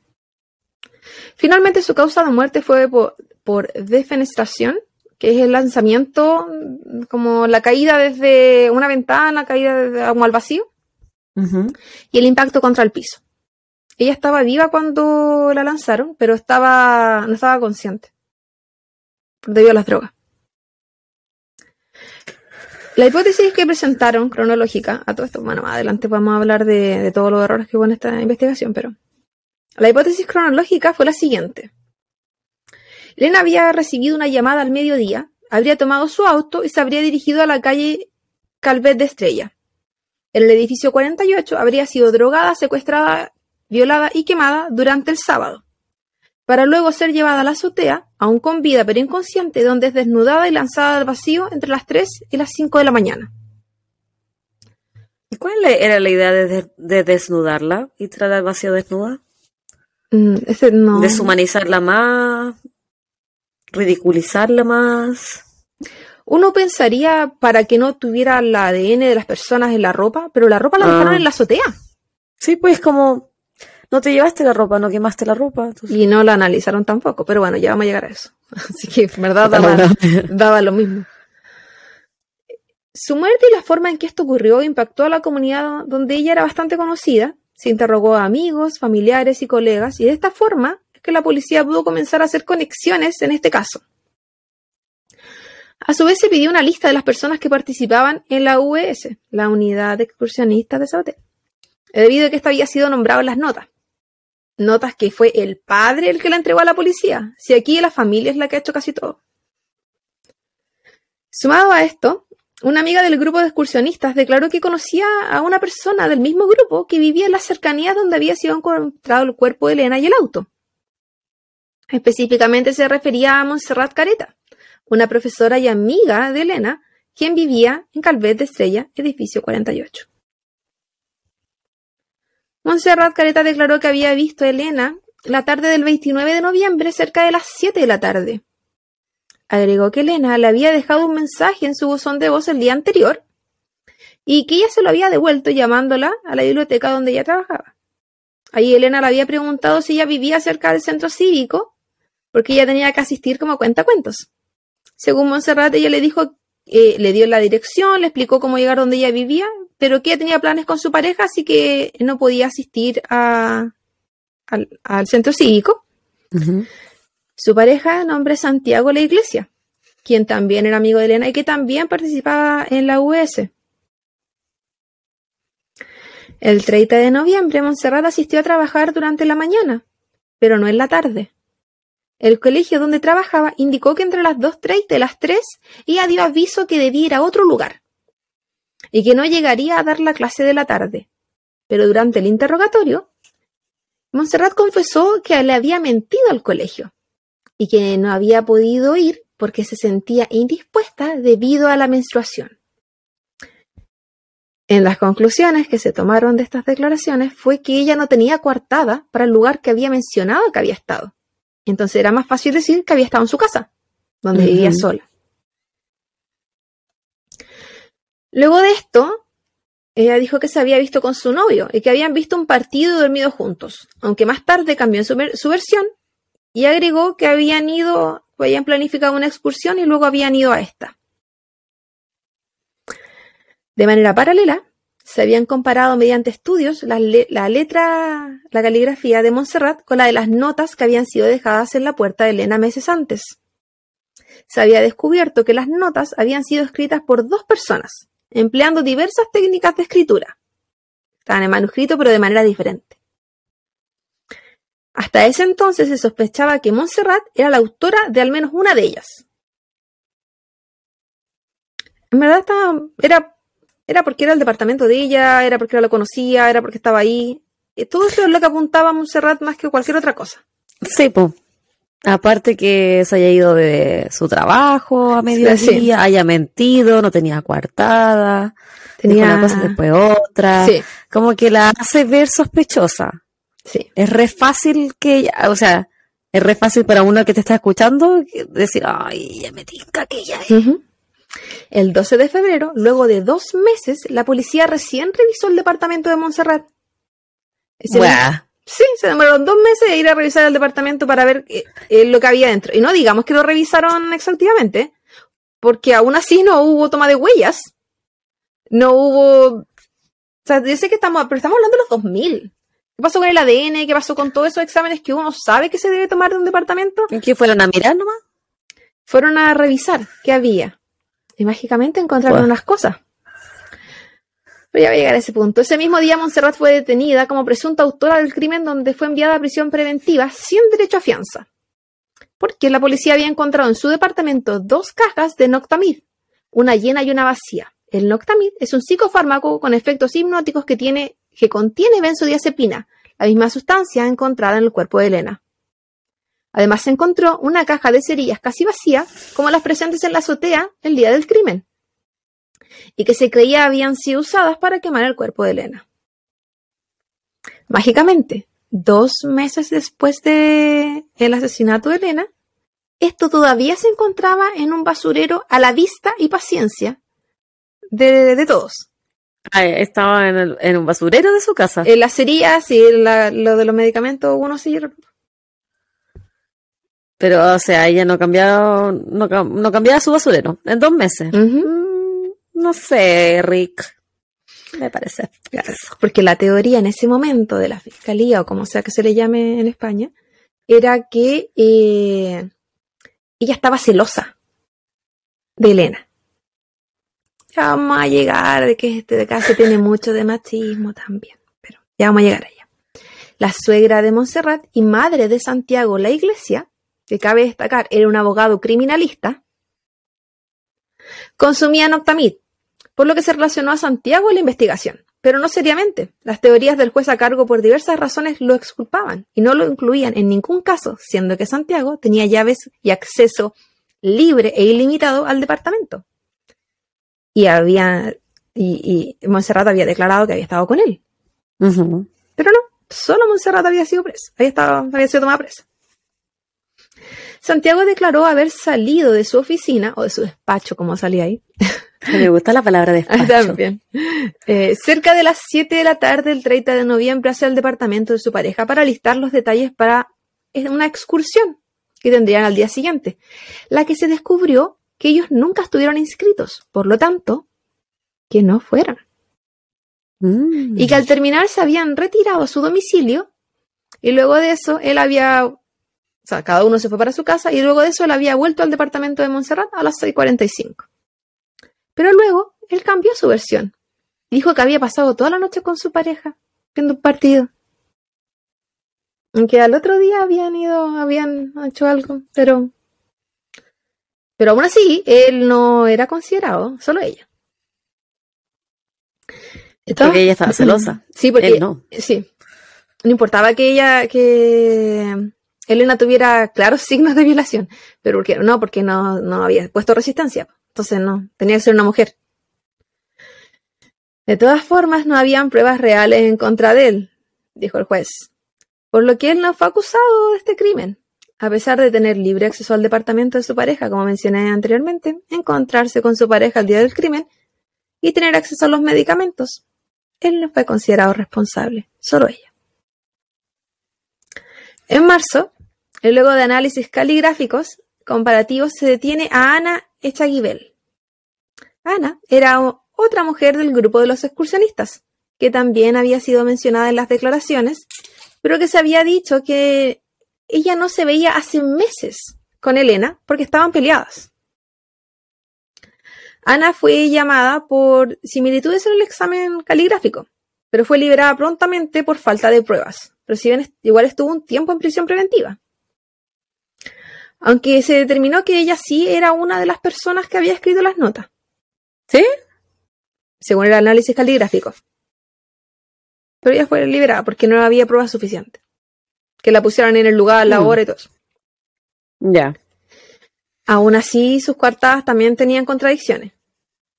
Finalmente su causa de muerte fue por, por defenestración, que es el lanzamiento, mm, como la caída desde una ventana, caída desde, como al vacío, y el impacto contra el piso. Ella estaba viva cuando la lanzaron, pero estaba, no estaba consciente debido a las drogas. La hipótesis que presentaron cronológica, a todo esto, bueno, más adelante vamos a hablar de, todos los errores que hubo en esta investigación, pero la hipótesis cronológica fue la siguiente. Elena había recibido una llamada al mediodía, habría tomado su auto y se habría dirigido a la calle Calvet de Estrella. En el edificio 48 habría sido drogada, secuestrada, violada y quemada durante el sábado, para luego ser llevada a la azotea, aún con vida pero inconsciente, donde es desnudada y lanzada al vacío entre las 3 y las 5 de la mañana. ¿Y cuál era la idea de, de- de desnudarla y traerla al vacío desnuda? Mm, ese no. Deshumanizarla más, ridiculizarla más. Uno pensaría para que no tuviera el ADN de las personas en la ropa, pero la ropa la Ah. dejaron en la azotea Sí, pues como no te llevaste la ropa, no quemaste la ropa. entonces- y no la analizaron tampoco, pero bueno, ya vamos a llegar a eso. Así que en verdad daba, daba lo mismo. Su muerte y la forma en que esto ocurrió impactó a la comunidad donde ella era bastante conocida. Se interrogó a amigos, familiares y colegas, y de esta forma es que la policía pudo comenzar a hacer conexiones en este caso. A su vez se pidió una lista de las personas que participaban en la UES, la Unidad de Excursionistas de Sabaté, debido a que esto había sido nombrado en las notas. Notas que fue el padre el que la entregó a la policía, si aquí la familia es la que ha hecho casi todo. Sumado a esto, una amiga del grupo de excursionistas declaró que conocía a una persona del mismo grupo que vivía en las cercanías donde había sido encontrado el cuerpo de Elena y el auto. Específicamente se refería a Montserrat Careta, una profesora y amiga de Elena, quien vivía en Calvet de Estrella, edificio 48. Montserrat Careta declaró que había visto a Elena la tarde del 29 de noviembre cerca de las 7 de la tarde. Agregó que Elena le había dejado un mensaje en su buzón de voz el día anterior y que ella se lo había devuelto llamándola a la biblioteca donde ella trabajaba. Ahí Elena le había preguntado si ella vivía cerca del centro cívico, porque ella tenía que asistir como cuentacuentos. Según Montserrat, ella le dijo, eh, le dio la dirección, le explicó cómo llegar donde ella vivía, pero que ella tenía planes con su pareja, así que no podía asistir a, al, al centro cívico. Su pareja de nombre Santiago La Iglesia, quien también era amigo de Elena y que también participaba en la US. El 30 de noviembre, Montserrat asistió a trabajar durante la mañana, pero no en la tarde. El colegio donde trabajaba indicó que entre las 2.30 y las 3 ella dio aviso que debía ir a otro lugar y que no llegaría a dar la clase de la tarde. Pero durante el interrogatorio, Montserrat confesó que le había mentido al colegio y que no había podido ir porque se sentía indispuesta debido a la menstruación. En las conclusiones que se tomaron de estas declaraciones fue que ella no tenía coartada para el lugar que había mencionado que había estado. Entonces era más fácil decir que había estado en su casa, donde vivía sola. Luego de esto, ella dijo que se había visto con su novio y que habían visto un partido y dormido juntos, aunque más tarde cambió su, su versión y agregó que habían ido, habían planificado una excursión y luego habían ido a esta. De manera paralela, se habían comparado mediante estudios la, letra, la caligrafía de Montserrat con la de las notas que habían sido dejadas en la puerta de Elena meses antes. Se había descubierto que las notas habían sido escritas por dos personas, empleando diversas técnicas de escritura. Estaban en manuscrito, pero de manera diferente. Hasta ese entonces se sospechaba que Montserrat era la autora de al menos una de ellas. En verdad era era porque era el departamento de ella, era porque la conocía, era porque estaba ahí. todo eso es lo que apuntaba Montserrat más que cualquier otra cosa. Sí, pues. Aparte que se haya ido de su trabajo a mediodía, haya mentido, no tenía coartada, tenía una cosa después otra. Sí. Como que la hace ver sospechosa. Sí. Es re fácil que ella, o sea, es re fácil para uno que te está escuchando decir, ay, ya me tinca que ella es. El 12 de febrero, luego de dos meses, la policía recién revisó el departamento de Montserrat. Sí, se demoraron dos meses de ir a revisar el departamento para ver eh, eh, lo que había dentro. Y no digamos que lo revisaron exhaustivamente, porque aún así no hubo toma de huellas. No hubo... O sea, yo sé que estamos, pero estamos hablando de los 2000. ¿Qué pasó con el ADN? ¿Qué pasó con todos esos exámenes que uno sabe que se debe tomar de un departamento? ¿Qué fueron a mirar nomás? Fueron a revisar qué había y mágicamente encontraron unas cosas. Pero ya voy a llegar a ese punto. Ese mismo día Montserrat fue detenida como presunta autora del crimen donde fue enviada a prisión preventiva sin derecho a fianza. Porque la policía había encontrado en su departamento dos cajas de Noctamid, una llena y una vacía. El Noctamid es un psicofármaco con efectos hipnóticos que, tiene, que contiene benzodiazepina, la misma sustancia encontrada en el cuerpo de Elena. Además se encontró una caja de cerillas casi vacía, como las presentes en la azotea el día del crimen, y que se creía habían sido usadas para quemar el cuerpo de Elena. Mágicamente, dos meses después del el asesinato de Elena, esto todavía se encontraba en un basurero a la vista y paciencia de, todos. Ah, estaba en, un basurero de su casa. En las cerillas y lo de los medicamentos, uno sí pero, o sea, ella no cambiaba, no, no cambiaba su basurero en dos meses. Mm, no sé, Rick. Me parece. porque la teoría en ese momento de la fiscalía, o como sea que se le llame en España, era que eh, ella estaba celosa de Elena. Ya vamos a llegar, de que este de caso tiene mucho de machismo también, pero ya vamos a llegar allá. La suegra de Montserrat y madre de Santiago la Iglesia que cabe destacar era un abogado criminalista, consumía noctamid, por lo que se relacionó a Santiago en la investigación, pero no seriamente. Las teorías del juez a cargo por diversas razones lo exculpaban y no lo incluían en ningún caso, siendo que Santiago tenía llaves y acceso libre e ilimitado al departamento. Y había y, Montserrat había declarado que había estado con él. Pero no, solo Montserrat había sido presa, había, estado, había sido tomada presa. Santiago declaró haber salido de su oficina, o de su despacho, como salía ahí. Me gusta la palabra despacho. Eh, cerca de las 7 de la tarde del 30 de noviembre hacia el departamento de su pareja para listar los detalles para una excursión que tendrían al día siguiente, la que se descubrió que ellos nunca estuvieron inscritos, por lo tanto, que no fueran. Mm. Y que al terminar se habían retirado a su domicilio y luego de eso él había O sea, cada uno se fue para su casa y luego de eso él había vuelto al departamento de Montserrat a las 6.45. Pero luego él cambió su versión. Dijo que había pasado toda la noche con su pareja viendo un partido. Aunque al otro día habían ido, habían hecho algo, pero. Pero aún así, él no era considerado, solo ella. Porque ella estaba celosa. Sí, porque. no. Sí. No importaba que ella, que Elena tuviera claros signos de violación, pero porque no, porque no, no había puesto resistencia. Entonces no, tenía que ser una mujer. De todas formas, no habían pruebas reales en contra de él, dijo el juez, por lo que él no fue acusado de este crimen, a pesar de tener libre acceso al departamento de su pareja, como mencioné anteriormente, encontrarse con su pareja el día del crimen y tener acceso a los medicamentos. Él no fue considerado responsable, solo ella. En marzo, luego de análisis caligráficos comparativos, se detiene a Ana Echaguibel. Ana era otra mujer del grupo de los excursionistas, que también había sido mencionada en las declaraciones, pero que se había dicho que ella no se veía hace meses con Elena porque estaban peleadas. Ana fue llamada por similitudes en el examen caligráfico, pero fue liberada prontamente por falta de pruebas. Pero si bien igual estuvo un tiempo en prisión preventiva. Aunque se determinó que ella sí era una de las personas que había escrito las notas. ¿Sí? según el análisis caligráfico. Pero ella fue liberada porque no había pruebas suficientes. Que la pusieran en el lugar, la mm. hora y todo eso. Ya. Aún así, sus cuartadas también tenían contradicciones.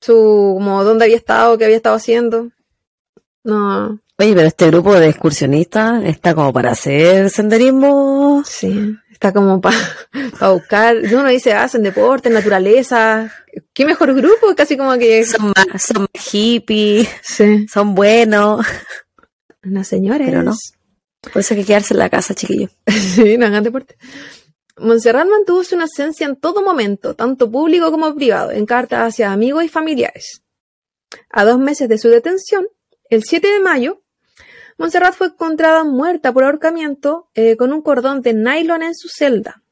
Su, como dónde había estado, qué había estado haciendo. No. Oye, pero este grupo de excursionistas está como para hacer senderismo. Sí, está como para buscar. Uno dice, hacen deporte, naturaleza, qué mejor grupo, casi como que... Son más, son hippies, son buenos. Una señora. Pero no. Por eso hay que quedarse en la casa, chiquillo. sí, no hagan deporte. Montserrat mantuvo su inocencia en todo momento, tanto público como privado, en cartas hacia amigos y familiares. A dos meses de su detención, el 7 de mayo, Montserrat fue encontrada muerta por ahorcamiento eh, con un cordón de nylon en su celda.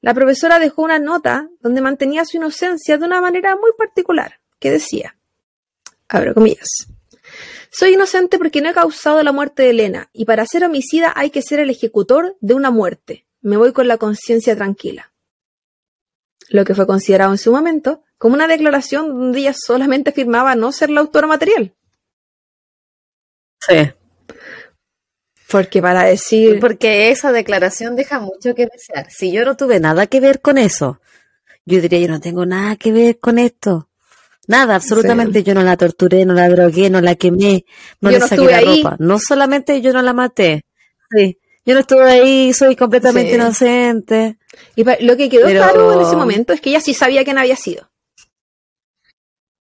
La profesora dejó una nota donde mantenía su inocencia de una manera muy particular, que decía, abro comillas, soy inocente porque no he causado la muerte de Elena, y para ser homicida hay que ser el ejecutor de una muerte. Me voy con la conciencia tranquila. Lo que fue considerado en su momento como una declaración donde ella solamente afirmaba no ser la autora material. Sí. Porque para decir... Porque esa declaración deja mucho que desear. Si yo no tuve nada que ver con eso, yo diría, yo no tengo nada que ver con esto. Nada, absolutamente. Yo no la torturé, no la drogué, no la quemé, no le saqué la ropa. No solamente yo no la maté. Sí. Yo no estuve ahí, soy completamente inocente. Y lo que quedó claro en ese momento es que ella sí sabía quién había sido.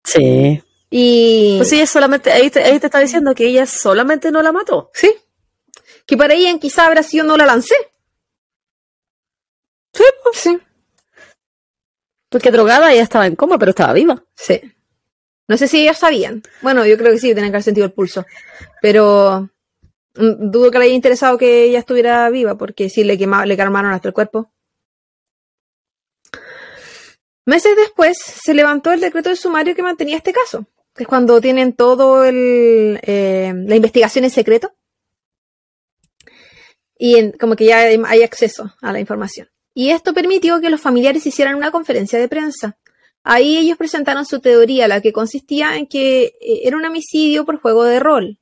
Sí. Y. Pues ella solamente, ahí te, ahí te está diciendo que ella solamente no la mató. Sí que para ella quizá habrá sido no la lancé. Sí, pues sí. Porque drogada ella estaba en coma, pero estaba viva. Sí. No sé si ellas sabían. Bueno, yo creo que sí, tenían que haber sentido el pulso. Pero mm, dudo que le haya interesado que ella estuviera viva, porque sí le quemaron, le calmaron hasta el cuerpo. Meses después se levantó el decreto de sumario que mantenía este caso, que es cuando tienen todo el, eh, la investigación en secreto y como que ya hay acceso a la información. Y esto permitió que los familiares hicieran una conferencia de prensa. Ahí ellos presentaron su teoría, la que consistía en que eh, era un homicidio por juego de rol,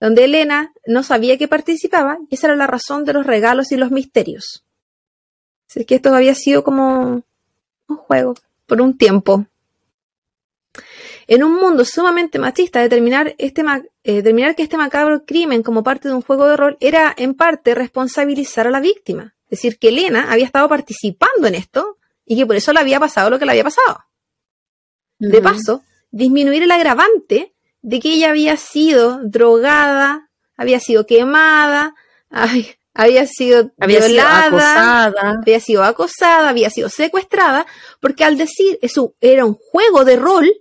donde Elena no sabía que participaba y esa era la razón de los regalos y los misterios. Así que esto había sido como un juego por un tiempo. En un mundo sumamente machista, determinar, este eh, determinar que este macabro crimen como parte de un juego de rol era en parte responsabilizar a la víctima. Es decir, que Elena había estado participando en esto y que por eso le había pasado lo que le había pasado. De paso, disminuir el agravante de que ella había sido drogada, había sido quemada, había sido violada, acosada. había sido acosada, había sido secuestrada, porque al decir eso era un juego de rol,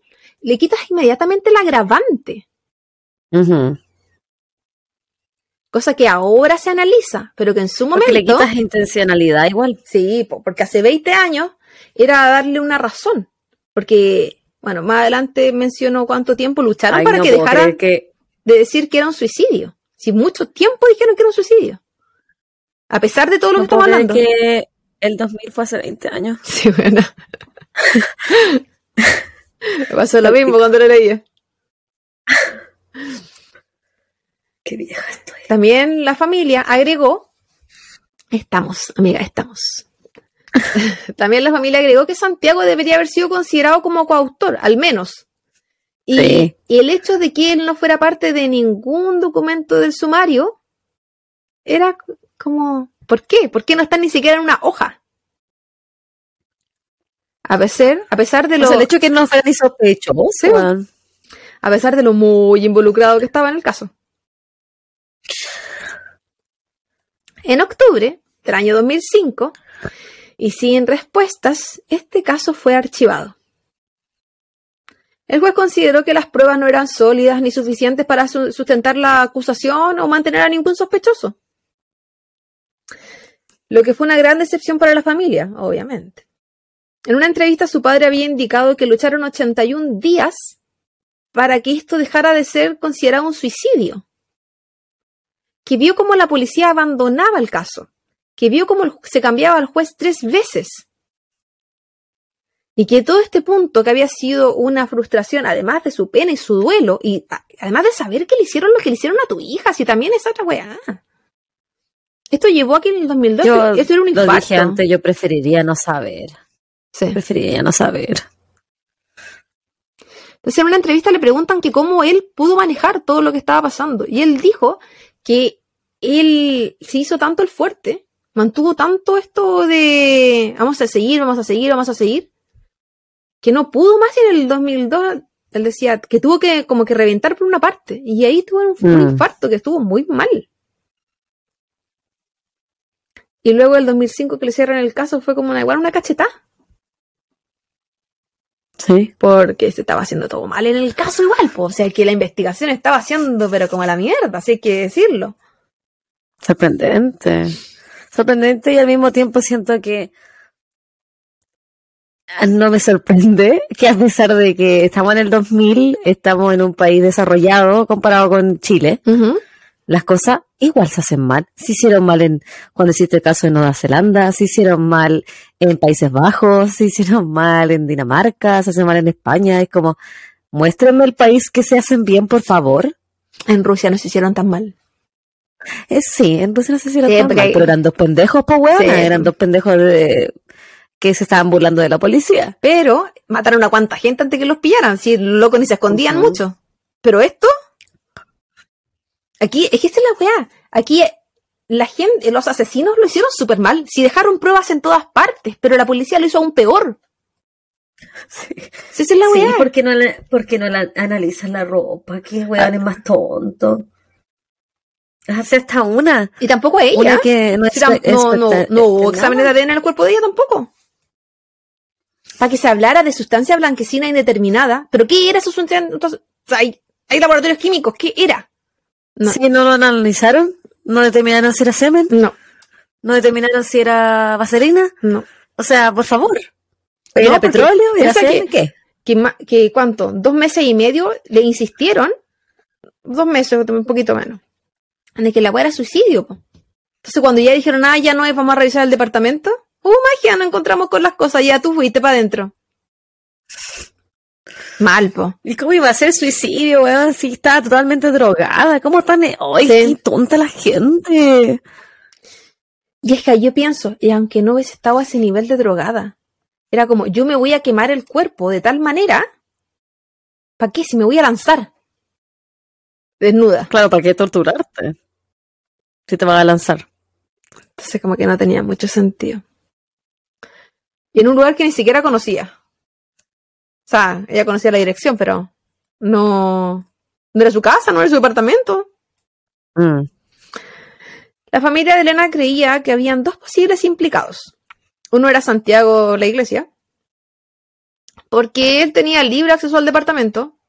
le quitas inmediatamente el agravante. Cosa que ahora se analiza, pero que en su momento... Le quitas intencionalidad igual. Sí, po, porque hace 20 años era darle una razón. Porque, bueno, más adelante menciono cuánto tiempo lucharon Ay, para no que dejaran que de decir que era un suicidio. Si mucho tiempo dijeron que era un suicidio. A pesar de todo lo no que estamos hablando. que el 2000 fue hace 20 años. Sí, bueno. Me pasó lo mismo cuando lo leía. Qué vieja estoy. También la familia agregó, estamos, amiga, estamos. También la familia agregó que Santiago debería haber sido considerado como coautor, al menos. Y, Sí. y el hecho de que él no fuera parte de ningún documento del sumario era como, ¿por qué? ¿Por qué no está ni siquiera en una hoja? A pesar, a pesar de O lo, sea, el hecho de que no fuera ni sospechoso. Sí. a pesar de lo muy involucrado que estaba en el caso. En octubre del año 2005, y sin respuestas, este caso fue archivado. El juez consideró que las pruebas no eran sólidas ni suficientes para su- sustentar la acusación o mantener a ningún sospechoso. Lo que fue una gran decepción para la familia, obviamente. En una entrevista su padre había indicado que lucharon 81 días para que esto dejara de ser considerado un suicidio. Que vio cómo la policía abandonaba el caso. Que vio cómo el- se cambiaba al juez tres veces. Y que todo este punto que había sido una frustración, además de su pena y su duelo, y además de saber que le hicieron lo que le hicieron a tu hija, si también es otra weá. Esto llevó a que en el 2002 Yo esto era un lo infarto. dije antes, yo preferiría no saber. Sí. Preferiría no saber. Entonces en una entrevista le preguntan que cómo él pudo manejar todo lo que estaba pasando. Y él dijo que él se hizo tanto el fuerte, mantuvo tanto esto de vamos a seguir, vamos a seguir, vamos a seguir, que no pudo más y en el 2002 él decía que tuvo que como que reventar por una parte. Y ahí tuvo un, un Mm. infarto que estuvo muy mal. Y luego el 2005 que le cierran el caso fue como una, igual una cachetada Sí. porque se estaba haciendo todo mal en el caso igual, po. o sea que la investigación estaba haciendo pero como a la mierda, así hay que decirlo. Sorprendente. Sorprendente y al mismo tiempo siento que no me sorprende que a pesar de que estamos en el 2000, estamos en un país desarrollado comparado con Chile, las cosas igual se hacen mal. Se hicieron mal en cuando hiciste el caso de Nueva Zelanda, se hicieron mal en Países Bajos, se hicieron mal en Dinamarca, se hacen mal en España. Es como, muéstrenme el país que se hacen bien, por favor. En Rusia no se hicieron tan mal. Eh, sí, en Rusia no se hicieron Sí, tan porque mal, pero eran dos pendejos, pues weón, Sí. eran dos pendejos de- que se estaban burlando de la policía. Pero mataron a cuánta gente antes que los pillaran, si los locos ni se escondían mucho. Pero esto, aquí, es que esta es la weá. Aquí la gente, los asesinos lo hicieron súper mal. Si dejaron pruebas en todas partes, pero la policía lo hizo aún peor. Sí, esa es la weá. ¿por qué no, la, por qué no la, analizan la ropa? ¿Qué weón es más tonto? Hace hasta una. Y tampoco a ella. Una que no, Si tam- no, no, no hubo exámenes de ADN en el cuerpo de ella tampoco. Para que se hablara de sustancia blanquecina indeterminada. ¿Pero qué era esa sustancia? Entonces, hay, hay laboratorios químicos. ¿Qué era? No. Sí, no lo analizaron, no determinaron si era semen, No, no determinaron si era vaselina. no. O sea, por favor. ¿Era petróleo? ¿Era semen? ¿Qué? que, que cuánto, dos meses y medio le insistieron, dos meses, un poquito menos, de que la weá era suicidio. po. Entonces cuando ya dijeron, ah, ya no es, vamos a revisar el departamento, uh, magia, nos encontramos con las cosas, ya tú fuiste para adentro. Mal, po. ¿Y cómo iba a ser suicidio, weón? Si estaba totalmente drogada. ¿Cómo tan... ¡Ay, Sí. qué tonta la gente! Y es que yo pienso, y aunque no hubiese estado a ese nivel de drogada, era como, yo me voy a quemar el cuerpo de tal manera, ¿para qué? Si me voy a lanzar. Desnuda. Claro, ¿para qué torturarte? Si te van a lanzar. Entonces como que no tenía mucho sentido. Y en un lugar que ni siquiera conocía. O sea, ella conocía la dirección, pero no, no era su casa, no era su departamento. Mm. La familia de Elena creía que habían dos posibles implicados. Uno era Santiago la iglesia, porque él tenía libre acceso al departamento,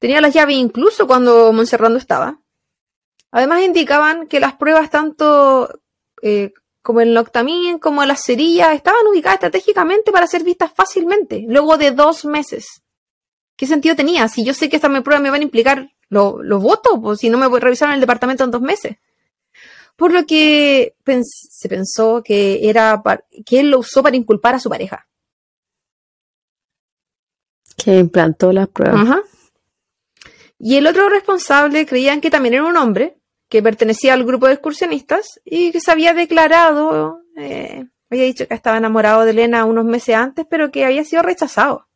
tenía las llaves incluso cuando Monserrat no estaba, Además indicaban que las pruebas tanto eh, como el Noctamin como las cerillas estaban ubicadas estratégicamente para ser vistas fácilmente, luego de dos meses. ¿Qué sentido tenía? Si yo sé que estas pruebas me van a implicar los votos, pues si no me voy a revisar en el departamento en dos meses. Por lo que se pensó que era que él lo usó para inculpar a su pareja. Que implantó las pruebas. Ajá. Y el otro responsable creían que también era un hombre, que pertenecía al grupo de excursionistas y que se había declarado, eh, había dicho que estaba enamorado de Elena unos meses antes, pero que había sido rechazado.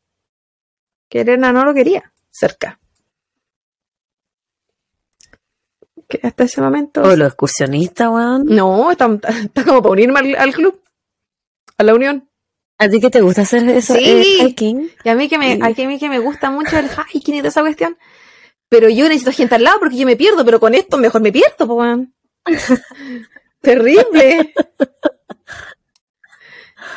Que Elena no lo quería cerca. Que hasta ese momento. ¿O los excursionistas, weón? No, está, como para unirme al, club, a la unión. ¿A ti que te gusta hacer eso? Sí. hiking? Y a mí que me, a mí que me gusta mucho el hiking y toda esa cuestión. Pero yo necesito gente al lado porque yo me pierdo, pero con esto mejor me pierdo, pues. Terrible.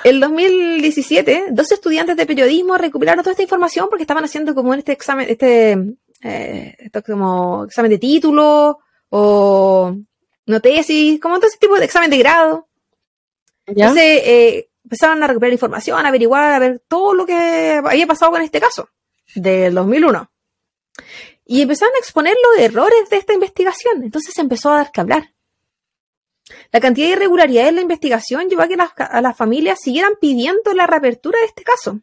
El 2017, dos estudiantes de periodismo recuperaron toda esta información porque estaban haciendo como este examen, este, eh, esto como examen de título o no tesis, como todo ese tipo de examen de grado. Entonces, eh, empezaron a recuperar información, a averiguar, a ver todo lo que había pasado con este caso del 2001 y empezaron a exponer los errores de esta investigación. Entonces se empezó a dar que hablar. La cantidad de irregularidades en la investigación llevó a que las, a las familias siguieran pidiendo la reapertura de este caso.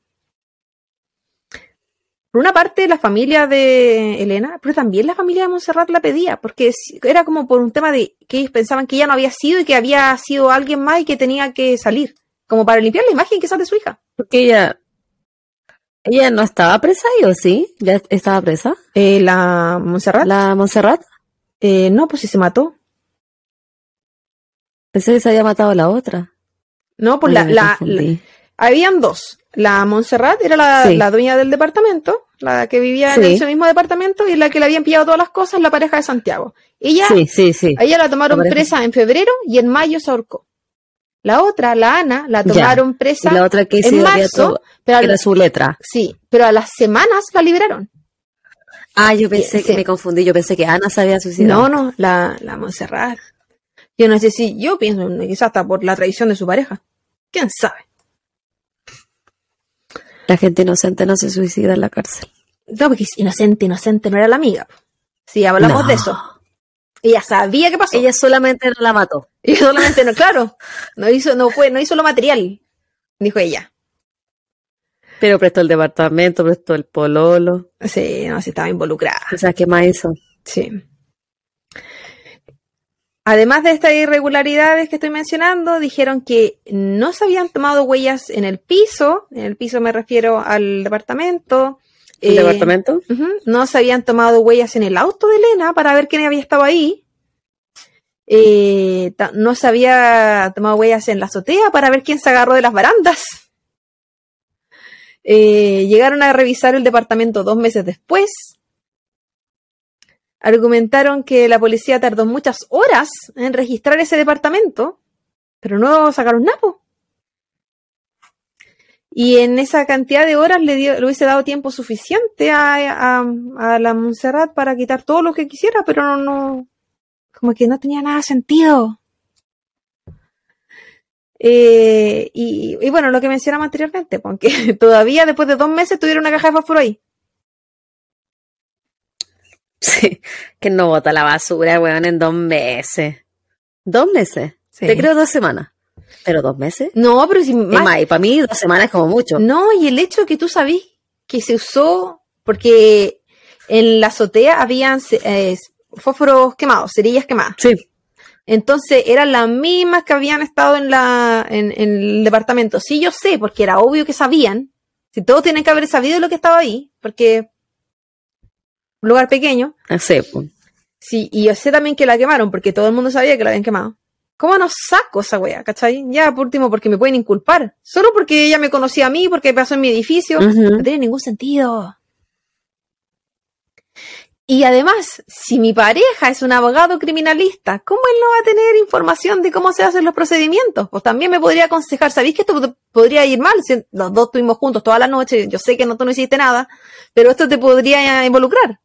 Por una parte, la familia de Elena, pero también la familia de Montserrat la pedía, porque era como por un tema de que ellos pensaban que ella no había sido y que había sido alguien más y que tenía que salir, como para limpiar la imagen sale de su hija. Porque ella ¿Ella no estaba presa o sí? ¿Ya estaba presa? Eh, ¿La Montserrat? ¿La Montserrat? Eh, no, pues sí se mató. Pensé que se había matado la otra. No, pues la, la, Habían dos. La Montserrat era la, dueña del departamento, la que vivía en ese mismo departamento y la que le habían pillado todas las cosas, la pareja de Santiago. Ella, sí, sí, sí. A ella la tomaron presa en febrero y en mayo se ahorcó. La otra, la Ana, la tomaron presa la otra que en marzo, pero era su letra. Sí, pero a las semanas la liberaron. Ah, yo pensé que me confundí, yo pensé que Ana se había suicidado. No, no, la, la Montserrat. Yo no sé si, yo pienso quizás hasta por la traición de su pareja. ¿Quién sabe? La gente inocente no se suicida en la cárcel. No, porque inocente, inocente no era la amiga. Sí, hablamos de eso. Ella sabía qué pasó. Ella solamente no la mató. Ella solamente no, claro. No hizo, no fue, no hizo lo material, dijo ella. Pero prestó el departamento, prestó el pololo. Sí, no, sí estaba involucrada. O sea, ¿qué más hizo? Sí. Además de estas irregularidades que estoy mencionando, dijeron que no se habían tomado huellas en el piso, en el piso me refiero al departamento, ¿El eh, departamento? No se habían tomado huellas en el auto de Elena para ver quién había estado ahí. Eh, no se había tomado huellas en la azotea para ver quién se agarró de las barandas. Eh, llegaron a revisar el departamento dos meses después. Argumentaron que la policía tardó muchas horas en registrar ese departamento, pero no sacaron nada. Y en esa cantidad de horas le, dio, le hubiese dado tiempo suficiente a, la Montserrat para quitar todo lo que quisiera, pero no, no como que no tenía nada sentido. Eh, y, bueno, lo que mencionaba anteriormente, porque pues, todavía después de dos meses tuvieron una caja de fósforo ahí. Sí, que no bota la basura, weón, en dos meses. ¿Dos meses? Te creo dos semanas. ¿Pero dos meses? No, pero si más... y para mí dos semanas es como mucho. No, y el hecho que tú sabís que se usó, porque en la azotea habían eh, fósforos quemados, cerillas quemadas. Sí. Entonces eran las mismas que habían estado en, la, en, el departamento. Sí, yo sé, porque era obvio que sabían. Si todos tienen que haber sabido lo que estaba ahí, porque un lugar pequeño. Ah, sí, pues. Sí, y yo sé también que la quemaron, porque todo el mundo sabía que la habían quemado. ¿Cómo no saco esa wea, cachai? Ya, por último, porque me pueden inculpar. Solo porque ella me conocía a mí, porque pasó en mi edificio. No tiene ningún sentido. Y además, si mi pareja es un abogado criminalista, ¿cómo él no va a tener información de cómo se hacen los procedimientos? Pues también me podría aconsejar, ¿sabéis que esto podría ir mal? Si los dos estuvimos juntos toda la noche, yo sé que no, tú no hiciste nada, pero esto te podría involucrar.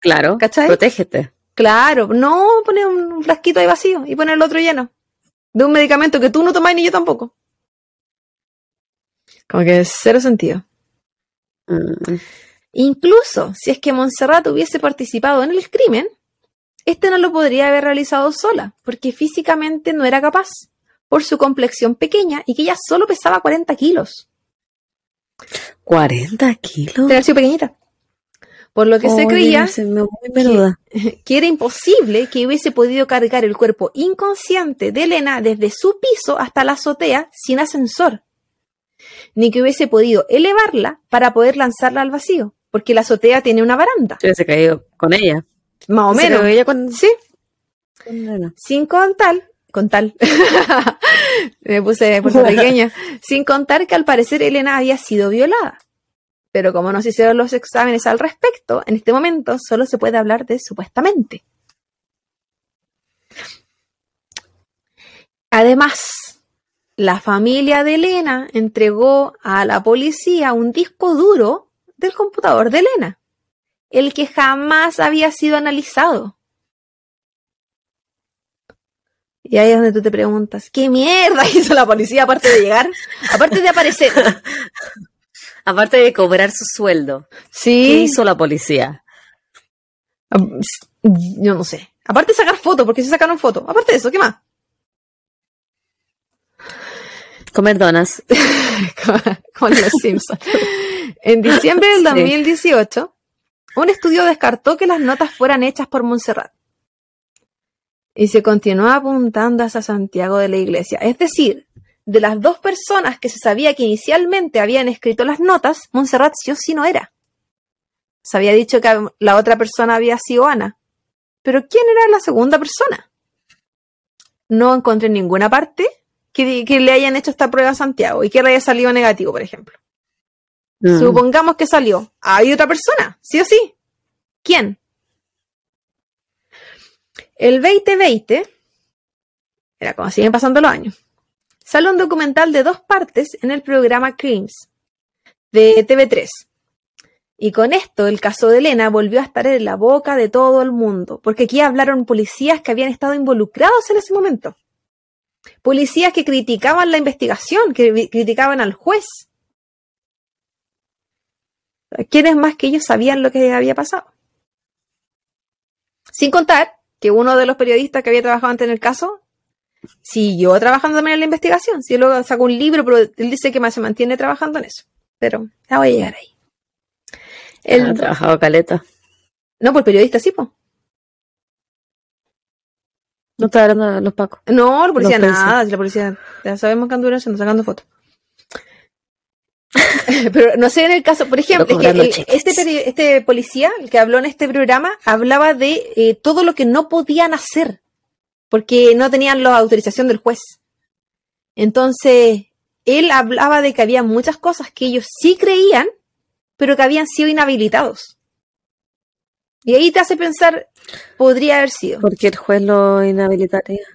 Claro, ¿cachai? Protégete. Claro, no poner un flasquito ahí vacío y poner el otro lleno. De un medicamento que tú no tomás ni yo tampoco. Como que es cero sentido. Mm. Incluso si es que Montserrat hubiese participado en el crimen, este no lo podría haber realizado sola, porque físicamente no era capaz, por su complexión pequeña y que ella solo pesaba 40 kilos. 40 kilos. Haber sido pequeñita. Por lo que se creía se me- muy menuda. que era imposible que hubiese podido cargar el cuerpo inconsciente de Elena desde su piso hasta la azotea sin ascensor, ni que hubiese podido elevarla para poder lanzarla al vacío, porque la azotea tiene una baranda, Yo hubiese caído con ella. más o Se menos. ella con, Sí, con sin contar, con tal, me puse puertorriqueña, sin contar que al parecer Elena había sido violada. Pero como no se hicieron los exámenes al respecto, en este momento solo se puede hablar de supuestamente. Además, la familia de Elena entregó a la policía un disco duro del computador de Elena, el que jamás había sido analizado. Y ahí es donde tú te preguntas, ¿qué mierda hizo la policía aparte de llegar? Aparte de aparecer. Aparte de cobrar su sueldo, ¿qué Sí. hizo la policía? Yo no sé. Aparte de sacar fotos, porque se sacaron fotos. Aparte de eso, ¿qué más? Comer donas. Con los Simpsons. En diciembre del Sí. 2018, un estudio descartó que las notas fueran hechas por Montserrat. Y se continuó apuntando hacia Santiago de la Iglesia. Es decir, de las dos personas que se sabía que inicialmente habían escrito las notas, Montserrat sí o sí no era. Se había dicho que la otra persona había sido Ana. Pero ¿quién era la segunda persona? No encontré en ninguna parte que, que le hayan hecho esta prueba a Santiago y que le haya salido negativo, por ejemplo. Mm. Supongamos que salió. Hay otra persona, sí o sí. ¿Quién? El 2020, era como siguen pasando los años, sale un documental de dos partes en el programa Crimes de TV3. Y con esto el caso de Elena volvió a estar en la boca de todo el mundo, porque aquí hablaron policías que habían estado involucrados en ese momento. Policías que criticaban la investigación, que criticaban al juez. ¿Quiénes más que ellos sabían lo que había pasado? Sin contar que uno de los periodistas que había trabajado antes en el caso siguió trabajando también en la investigación. Sí, luego sacó un libro, pero él dice que más se mantiene trabajando en eso. Pero ya voy a llegar ahí. Ha trabajado caleta. no, por periodista, sí, po. No está hablando de los pacos. No, la policía Los nada, si la policía, ya sabemos que anduvo haciendo, sacando fotos. Pero no sé en el caso, por ejemplo, es que el- cheques. este, este policía, el que habló en este programa, hablaba de eh, todo lo que no podían hacer, porque no tenían la autorización del juez. Entonces, él hablaba de que había muchas cosas que ellos sí creían, pero que habían sido inhabilitados. Y ahí te hace pensar, podría haber sido. Porque el juez lo inhabilitaría.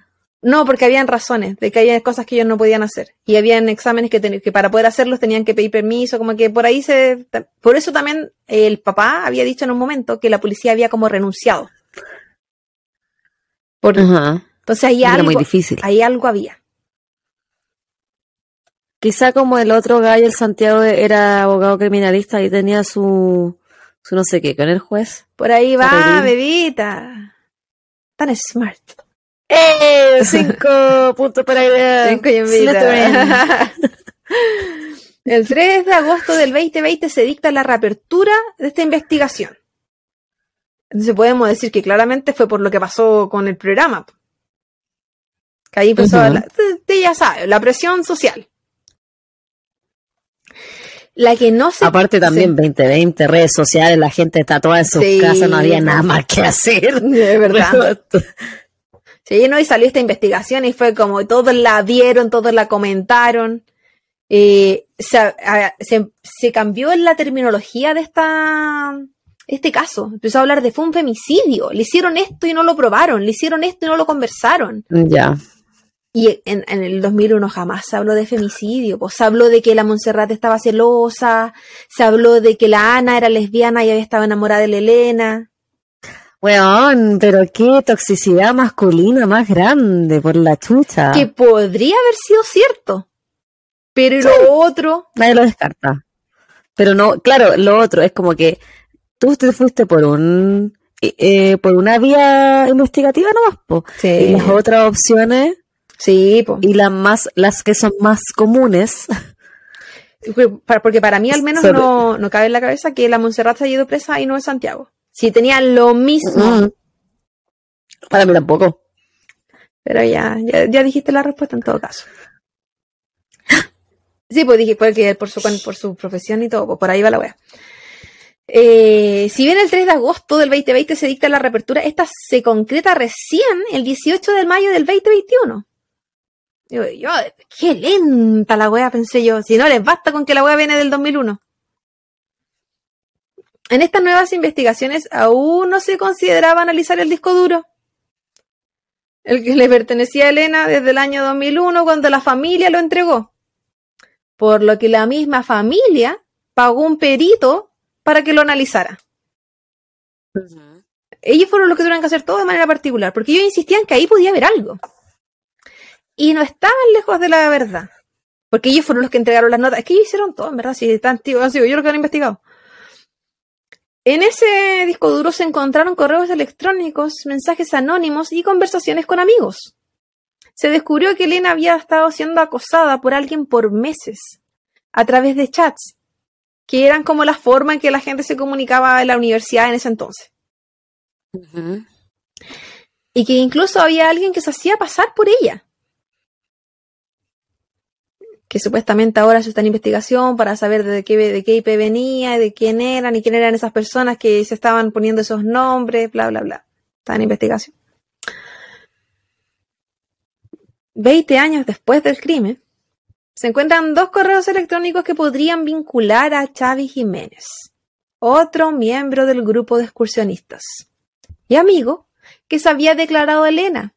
No, porque habían razones de que había cosas que ellos no podían hacer. Y habían exámenes que, ten- que para poder hacerlos tenían que pedir permiso, como que por ahí se... Por eso también el papá había dicho en un momento que la policía había como renunciado. Por-. Entonces ahí Era algo, muy difícil. ahí algo había. Quizá como el otro gallo, el Santiago, era abogado criminalista y tenía su, su no sé qué con el juez. Por ahí va, bebita. Tan smart. ¡Eh! Cinco puntos para idea. Cinco y invita. El 3 de agosto del 2020 se dicta la reapertura de esta investigación. Entonces podemos decir que claramente fue por lo que pasó con el programa. Que ahí empezó Ujú. la, usted ya sabe, la presión social. La que no se Aparte también 2020, redes sociales, la gente está toda en sus Sí. casas, no había nada más que hacer. de verdad. Sí, no, y salió esta investigación y fue como todos la vieron, todos la comentaron. Eh, se, a- se- se cambió en la terminología de esta este caso. Empezó a hablar de fue un femicidio. Le hicieron esto y no lo probaron. Le hicieron esto y no lo conversaron. Ya. Y en, en el 2001 jamás se habló de femicidio. Pues se habló de que la Montserrat estaba celosa. Se habló de que la Ana era lesbiana y había estado enamorada de la Elena. Weón, pero qué toxicidad masculina más grande por la chucha. Que podría haber sido cierto. Pero lo otro. Nadie lo descarta. Pero no, claro, lo otro es como que tú te fuiste por un eh, eh, por una vía investigativa nomás, po. Sí. Y las otras opciones Sí, po. y las más, las que son más comunes. Porque para mí al menos Sobre- no, no cabe en la cabeza que la Montserrat se haya ido presa y no en Santiago. Si tenía lo mismo. Mm. Para mí tampoco. Pero ya, ya, ya dijiste la respuesta en todo caso. Sí, pues dije porque por su, por su profesión y todo, pues por ahí va la wea. Eh, si bien el 3 de agosto del 2020 se dicta la reapertura, esta se concreta recién el 18 de mayo del 2021. Digo, yo, qué lenta la wea, pensé yo. Si no les basta con que la wea viene del 2001. En estas nuevas investigaciones aún no se consideraba analizar el disco duro el que le pertenecía a Elena desde el año 2001 cuando la familia lo entregó. Por lo que la misma familia pagó un perito para que lo analizara. Ellos fueron los que tuvieron que hacer todo de manera particular, porque ellos insistían que ahí podía haber algo. Y no estaban lejos de la verdad. Porque ellos fueron los que entregaron las notas. Es que ellos hicieron todo, en verdad, si están tío, han sido yo los que han investigado. En ese disco duro se encontraron correos electrónicos, mensajes anónimos y conversaciones con amigos. Se descubrió que Elena había estado siendo acosada por alguien por meses, a través de chats, que eran como la forma en que la gente se comunicaba en la universidad en ese entonces. Y que incluso había alguien que se hacía pasar por ella. Que supuestamente ahora se está en investigación para saber de qué, de qué IP venía, de quién eran y quién eran esas personas que se estaban poniendo esos nombres, bla, bla, bla. Está en investigación. Veinte años después del crimen, se encuentran dos correos electrónicos que podrían vincular a Xavi Jiménez, otro miembro del grupo de excursionistas y amigo que se había declarado Elena,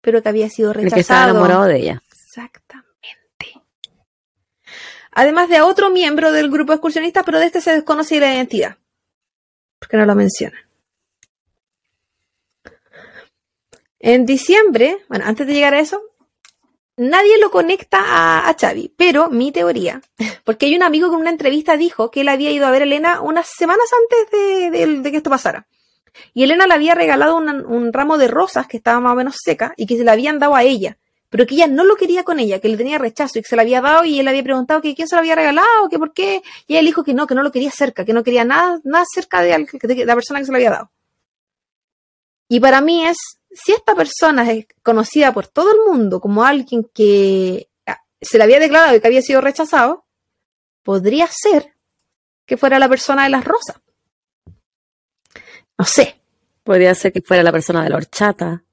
pero que había sido El que estaba rechazado. enamorado de ella. Exactamente. Además de a otro miembro del grupo de excursionistas, pero de este se desconoce la identidad. Porque no lo menciona. En diciembre, bueno, antes de llegar a eso, nadie lo conecta a, a Xavi, pero mi teoría, porque hay un amigo que en una entrevista dijo que él había ido a ver a Elena unas semanas antes de, que esto pasara. Y Elena le había regalado un ramo de rosas que estaba más o menos seca y que se le habían dado a ella, pero que ella no lo quería con ella, que le tenía rechazo y que se le había dado y él había preguntado que quién se lo había regalado, que por qué, y él dijo que no, que no lo quería cerca, que no quería nada, nada cerca de, la persona que se lo había dado. Y para mí es, si esta persona es conocida por todo el mundo como alguien que ah, se le había declarado que había sido rechazado, podría ser que fuera la persona de las rosas. No sé. Podría ser que fuera la persona de la horchata,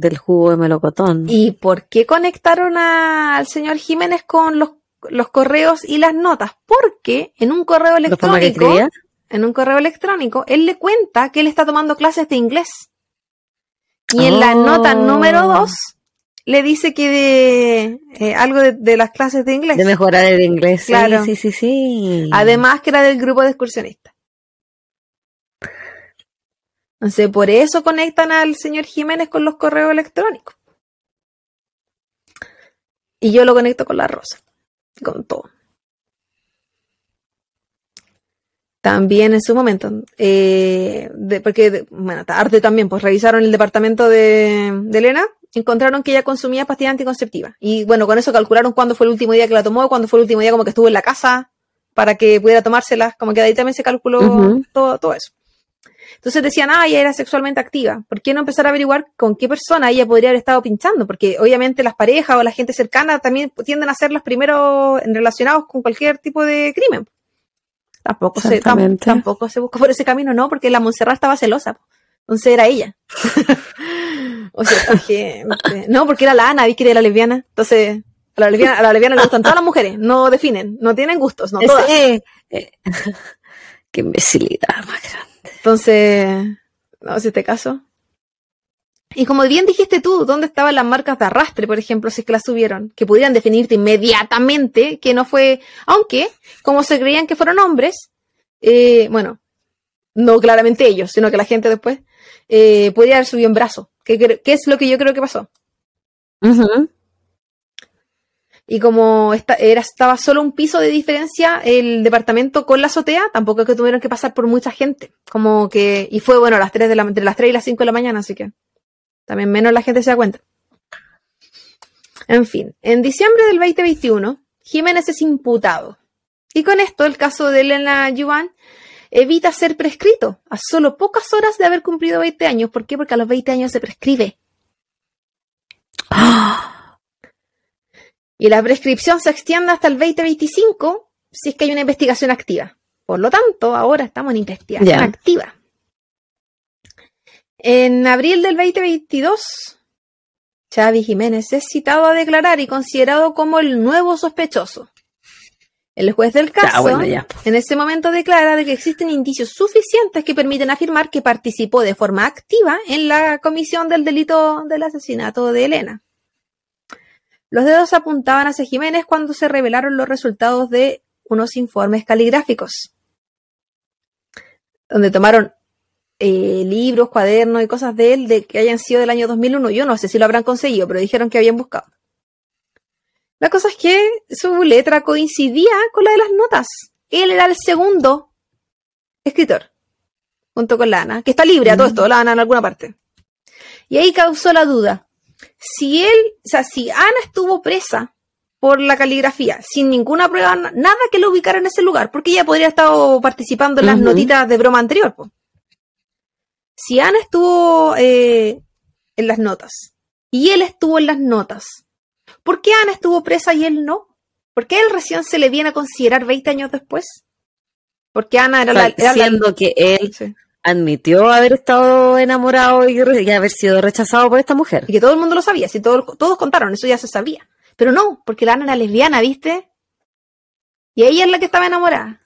del jugo de melocotón. ¿Y por qué conectaron a- al señor Jiménez con los, los correos y las notas? Porque en un correo ¿La forma que electrónico, en un correo electrónico, él le cuenta que él está tomando clases de inglés. Y en la Oh. nota número 2 le dice que de, eh, algo de, de las clases de inglés. De mejorar el inglés. Sí, Claro. Sí, sí, sí. Además que era del grupo de excursionistas. Entonces, por eso conectan al señor Jiménez con los correos electrónicos. Y yo lo conecto con la rosa. Con todo. También en su momento, eh, de- porque, de- bueno, tarde también, pues revisaron el departamento de, de Elena, encontraron que ella consumía pastillas anticonceptivas. Y bueno, con eso calcularon cuándo fue el último día que la tomó, cuándo fue el último día como que estuvo en la casa para que pudiera tomárselas, como que de ahí también se calculó todo, todo eso. Entonces decían, ah, ella era sexualmente activa. ¿Por qué no empezar a averiguar con qué persona ella podría haber estado pinchando? Porque obviamente las parejas o la gente cercana también tienden a ser las primeros relacionados con cualquier tipo de crimen. Tampoco se, tam- tampoco se buscó por ese camino, no, porque la Montserrat estaba celosa. Entonces era ella. o sea, gente- No, porque era la Ana, vi que era la lesbiana. Entonces, a la lesbiana, a la lesbiana le gustan todas las mujeres, no definen, no tienen gustos, no Ese- todas. eh, eh, qué imbecilidad más grande. Entonces, no, si este caso. Y como bien dijiste tú, ¿dónde estaban las marcas de arrastre, por ejemplo, si es que las subieron? Que pudieran definirte inmediatamente que no fue, aunque, como se creían que fueron hombres, eh, bueno, no claramente ellos, sino que la gente después, eh, podría haber subido en brazo, que es lo que yo creo que pasó. Ujú. Y como esta, era, estaba solo un piso de diferencia el departamento con la azotea, tampoco es que tuvieron que pasar por mucha gente. Como que, y fue bueno las 3 de la, entre las 3 y las 5 de la mañana, así que también menos la gente se da cuenta. En fin, en diciembre del 2021, Jiménez es imputado. Y con esto, el caso de Elena Yuan evita ser prescrito a solo pocas horas de haber cumplido 20 años. ¿Por qué? Porque a los 20 años se prescribe. Y la prescripción se extiende hasta el 2025 si es que hay una investigación activa. Por lo tanto, ahora estamos en investigación activa. En abril del 2022, Xavi Jiménez es citado a declarar y considerado como el nuevo sospechoso. El juez del caso Ya, bueno, ya. en ese momento declara de que existen indicios suficientes que permiten afirmar que participó de forma activa en la comisión del delito del asesinato de Elena. Los dedos apuntaban hacia Jiménez cuando se revelaron los resultados de unos informes caligráficos, donde tomaron eh, libros, cuadernos y cosas de él de que hayan sido del año 2001. Yo no sé si lo habrán conseguido, pero dijeron que habían buscado. La cosa es que su letra coincidía con la de las notas. Él era el segundo escritor, junto con la Ana, que está libre a todo esto, la Ana en alguna parte. Y ahí causó la duda. Si él, o sea, si Ana estuvo presa por la caligrafía, sin ninguna prueba, na- nada que lo ubicara en ese lugar, porque ella podría estar participando en las notitas de broma anterior. po. Si Ana estuvo eh, en las notas y él estuvo en las notas, ¿por qué Ana estuvo presa y él no? ¿Por qué él recién se le viene a considerar 20 años después? Porque Ana era la... era la- Siendo que él Sí. Admitió haber estado enamorado y, haber sido rechazado por esta mujer. Y que todo el mundo lo sabía, si todos, todos contaron, eso ya se sabía. Pero no, porque la Ana era lesbiana, ¿viste? Y ella es la que estaba enamorada.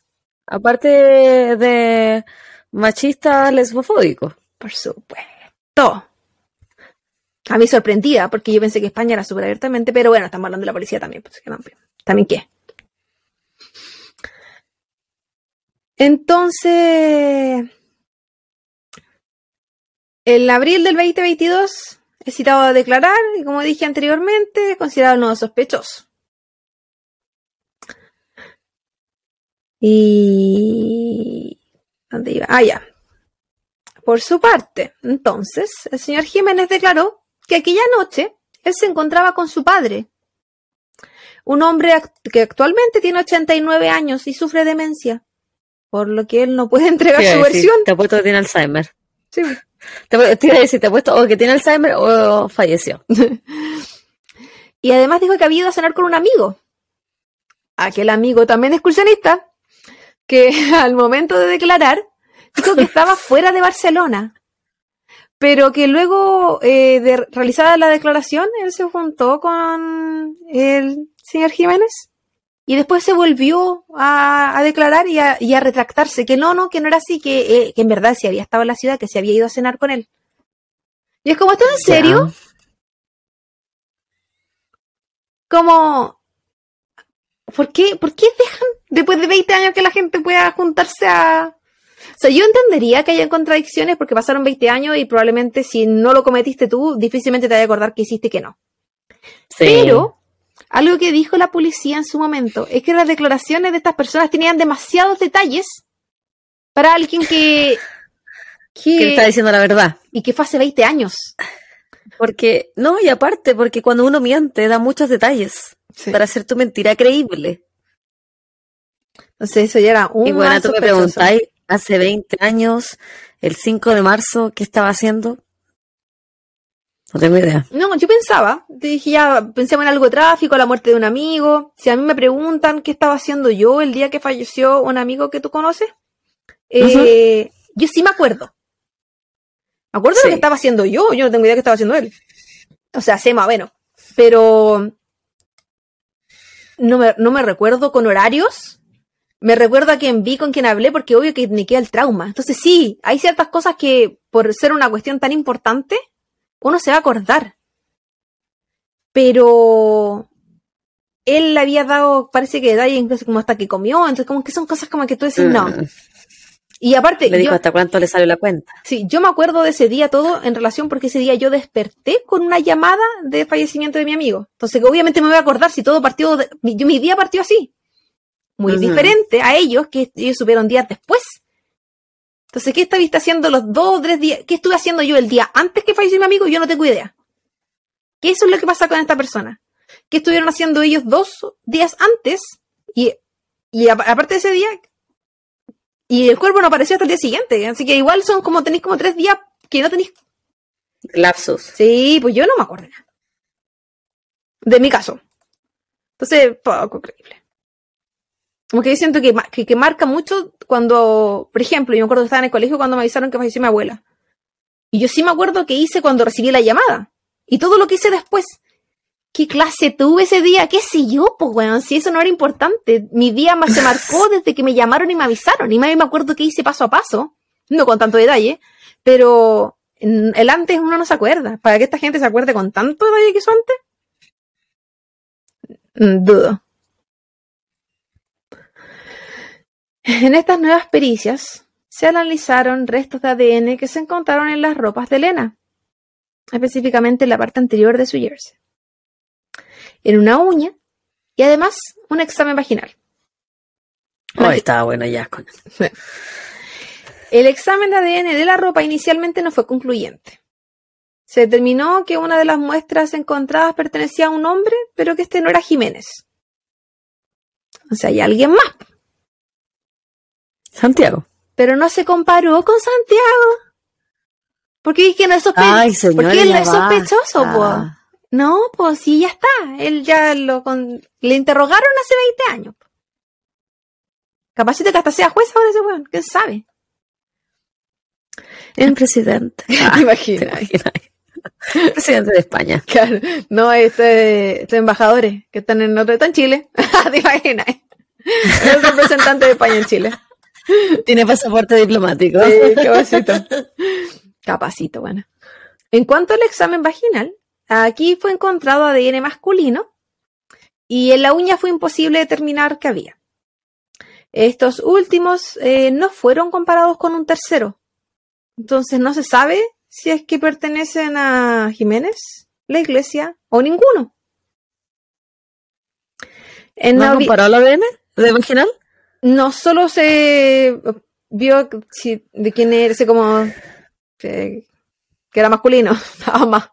Aparte de machista lesbofóbico. Por supuesto. A mí sorprendida, porque yo pensé que España era súper abiertamente, pero bueno, estamos hablando de la policía también. Pues, que no, ¿También qué? Entonces, en abril del 2022 es citado a declarar y como dije anteriormente, es considerado nuevo sospechoso. Y... ¿Dónde iba? Ah, ya. Por su parte, entonces, el señor Jiménez declaró que aquella noche él se encontraba con su padre, un hombre act- que actualmente tiene 89 años y sufre demencia, por lo que él no puede entregar su versión. Te apuesto que tiene Alzheimer. Sí. Te, te iba a decir, te apuesto o que tiene Alzheimer o falleció. Y además dijo que había ido a cenar con un amigo. Aquel amigo también excursionista, que al momento de declarar, dijo que estaba fuera de Barcelona. Pero que luego eh, de realizada la declaración, él se juntó con el señor Jiménez y después se volvió a, a declarar y a, y a retractarse, que no, no, que no era así, que, eh, que en verdad sí había estado en la ciudad, que se había ido a cenar con él. Y es como, ¿estás en serio? como ¿por qué, ¿por qué dejan después de 20 años que la gente pueda juntarse a o sea, yo entendería que hayan contradicciones porque pasaron 20 años y probablemente si no lo cometiste tú, difícilmente te vaya a acordar que hiciste que no. Sí. Pero algo que dijo la policía en su momento es que las declaraciones de estas personas tenían demasiados detalles para alguien que, que le está que diciendo la verdad. y que fue hace 20 años. Porque, no, y aparte, porque cuando uno miente da muchos detalles para hacer tu mentira creíble. Entonces eso ya era un y bueno, tú me preguntáis, hace 20 años, el 5 de marzo, ¿qué estaba haciendo? No tengo idea. No, yo pensaba, dije ya, pensemos en algo de tráfico, la muerte de un amigo. Si a mí me preguntan qué estaba haciendo yo el día que falleció un amigo que tú conoces, eh, yo sí me acuerdo. Me acuerdo de lo que estaba haciendo yo, yo no tengo idea de qué estaba haciendo él. O sea, sé más o menos. Pero no me, no me recuerdo con horarios. Me recuerdo a quién vi, con quién hablé, porque obvio que me queda el trauma. Entonces sí, hay ciertas cosas que por ser una cuestión tan importante, uno se va a acordar. Pero él le había dado, parece que detalle incluso como hasta que comió, entonces como que son cosas como que tú decís, no. Mm. Y aparte, Le dijo yo, hasta cuánto le sale la cuenta. sí, yo me acuerdo de ese día todo en relación porque ese día yo desperté con una llamada de fallecimiento de mi amigo. Entonces, obviamente me voy a acordar si todo partió, de- mi, yo, mi día partió así. Muy diferente a ellos, que ellos supieron días después. Entonces, ¿qué estuviste haciendo los dos o tres días? ¿Qué estuve haciendo yo el día antes que falleció mi amigo? Yo no tengo idea. ¿Qué eso es lo que pasa con esta persona? ¿Qué estuvieron haciendo ellos dos días antes? Y, y aparte de ese día, y el cuerpo no apareció hasta el día siguiente. Así que igual son como, tenéis como tres días que no tenéis. Lapsus. Sí, pues yo no me acuerdo nada. De mi caso. Entonces, poco creíble. Como que yo siento que, que, que marca mucho cuando, por ejemplo, yo me acuerdo que estaba en el colegio cuando me avisaron que falleció mi abuela. Y yo sí me acuerdo que hice cuando recibí la llamada. Y todo lo que hice después. ¿Qué clase tuve ese día? ¿Qué sé yo? Pues, weón, si eso no era importante. Mi día más se marcó desde que me llamaron y me avisaron. Y más bien me acuerdo que hice paso a paso. No con tanto detalle. Pero el antes uno no se acuerda. Para que esta gente se acuerde con tanto detalle que hizo antes. Mm, Dudo. En estas nuevas pericias se analizaron restos de ADN que se encontraron en las ropas de Elena, específicamente en la parte anterior de su jersey, en una uña y además un examen vaginal. Oh, estaba bueno ya con. El examen de ADN de la ropa inicialmente no fue concluyente. Se determinó que una de las muestras encontradas pertenecía a un hombre, pero que este no era Jiménez. O sea, hay alguien más. Santiago. Pero no se comparó con Santiago. Porque es que no es sospe- Ay, señora. Porque él no es sospechoso, po. No, pues sí, ya está. Él ya lo con... le interrogaron hace 20 años. Capacito que hasta sea juez ahora ese weón, quién sabe. El presidente. ¿Te Ah, imaginas? presidente de España. Claro, no, este, estos embajadores que están en otro, está en Chile. ¿Te imaginas? El representante de España en Chile. Tiene pasaporte diplomático. Sí, capacito. Capacito, bueno. En cuanto al examen vaginal, aquí fue encontrado ADN masculino y en la uña fue imposible determinar qué había. Estos últimos eh, no fueron comparados con un tercero. Entonces no se sabe si es que pertenecen a Jiménez, la iglesia o ninguno. En ¿No han comparado el ADN de vaginal? No solo se vio si- de quién era, ese como que, que era masculino, nada más.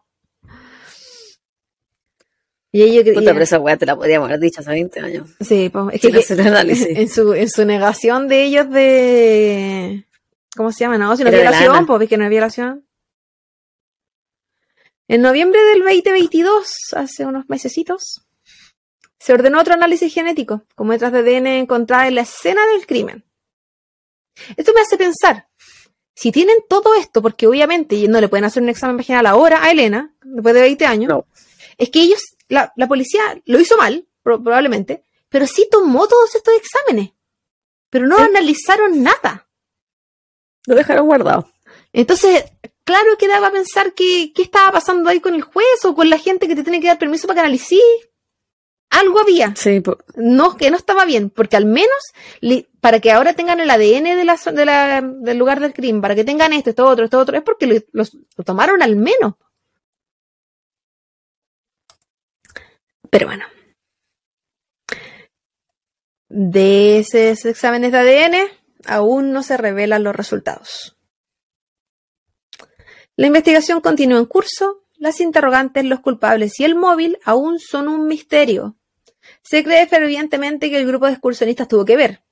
Y ellos Puta, creían- pero esa weá te la podíamos haber dicho hace 20 años. sí, po, es que, Sin hacer análisis. en su en su negación de ellos de ¿cómo se llama? No, si no es violación, pues que no es violación. En noviembre del 2022, hace unos mesecitos, se ordenó otro análisis genético, con muestras de ADN encontradas en la escena del crimen. Esto me hace pensar, si tienen todo esto, porque obviamente no le pueden hacer un examen vaginal ahora a Elena, después de 20 años, No. es que ellos, la, la policía lo hizo mal, pro- probablemente, pero sí tomó todos estos exámenes, pero no Sí. analizaron nada. Lo dejaron guardado. Entonces, claro que daba a pensar que qué estaba pasando ahí con el juez o con la gente que te tiene que dar permiso para que analice. Algo había. Sí, No, que no estaba bien, porque al menos li- para que ahora tengan el ADN de la, zo- de la- del lugar del crimen, para que tengan esto, esto otro, esto otro, es porque lo, los- lo tomaron al menos. Pero bueno. De esos exámenes de ADN aún no se revelan los resultados. La investigación continúa en curso. Las interrogantes, los culpables y el móvil aún son un misterio. Se cree fervientemente que el grupo de excursionistas tuvo que ver.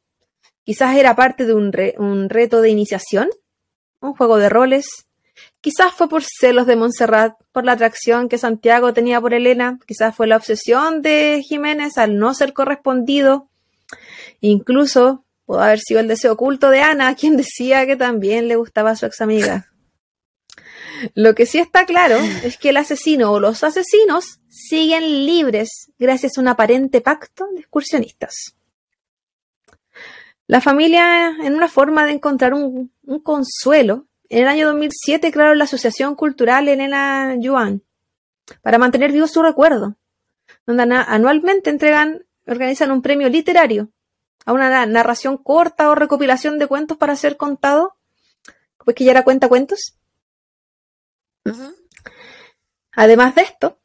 Quizás era parte de un, re- un reto de iniciación, un juego de roles. Quizás fue por celos de Montserrat, por la atracción que Santiago tenía por Elena. Quizás fue la obsesión de Jiménez al no ser correspondido. Incluso pudo haber sido el deseo oculto de Ana, quien decía que también le gustaba a su ex amiga. Lo que sí está claro es que el asesino o los asesinos siguen libres gracias a un aparente pacto de excursionistas. La familia, en una forma de encontrar un, consuelo, en el año 2007 crearon la Asociación Cultural Elena Yuan para mantener vivo su recuerdo, donde anualmente entregan, organizan un premio literario a una narración corta o recopilación de cuentos para ser contado, pues que ya era cuenta cuentos. Además de esto,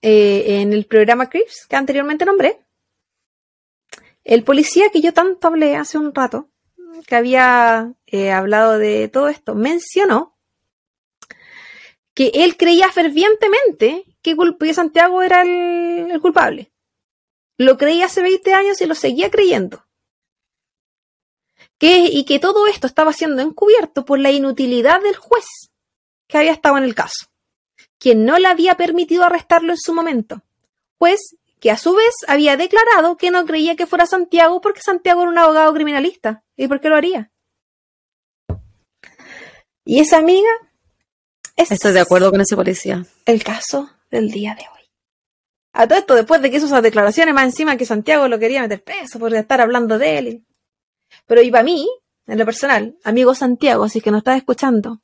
eh, en el programa Crips, que anteriormente nombré, el policía que yo tanto hablé hace un rato, que había eh, hablado de todo esto, mencionó que él creía fervientemente que, Santiago era el, culpable. Lo creía hace 20 años y lo seguía creyendo. Que, y que todo esto estaba siendo encubierto por la inutilidad del juez que había estado en el caso, quien no le había permitido arrestarlo en su momento, pues que a su vez había declarado que no creía que fuera Santiago porque Santiago era un abogado criminalista. ¿Y por qué lo haría? Y esa amiga Estoy de acuerdo con ese policía. El caso del día de hoy. A todo esto, después de que hizo esas declaraciones, más encima que Santiago lo quería meter preso por estar hablando de él. Pero y para mí, en lo personal, amigo Santiago, si es que no estás escuchando,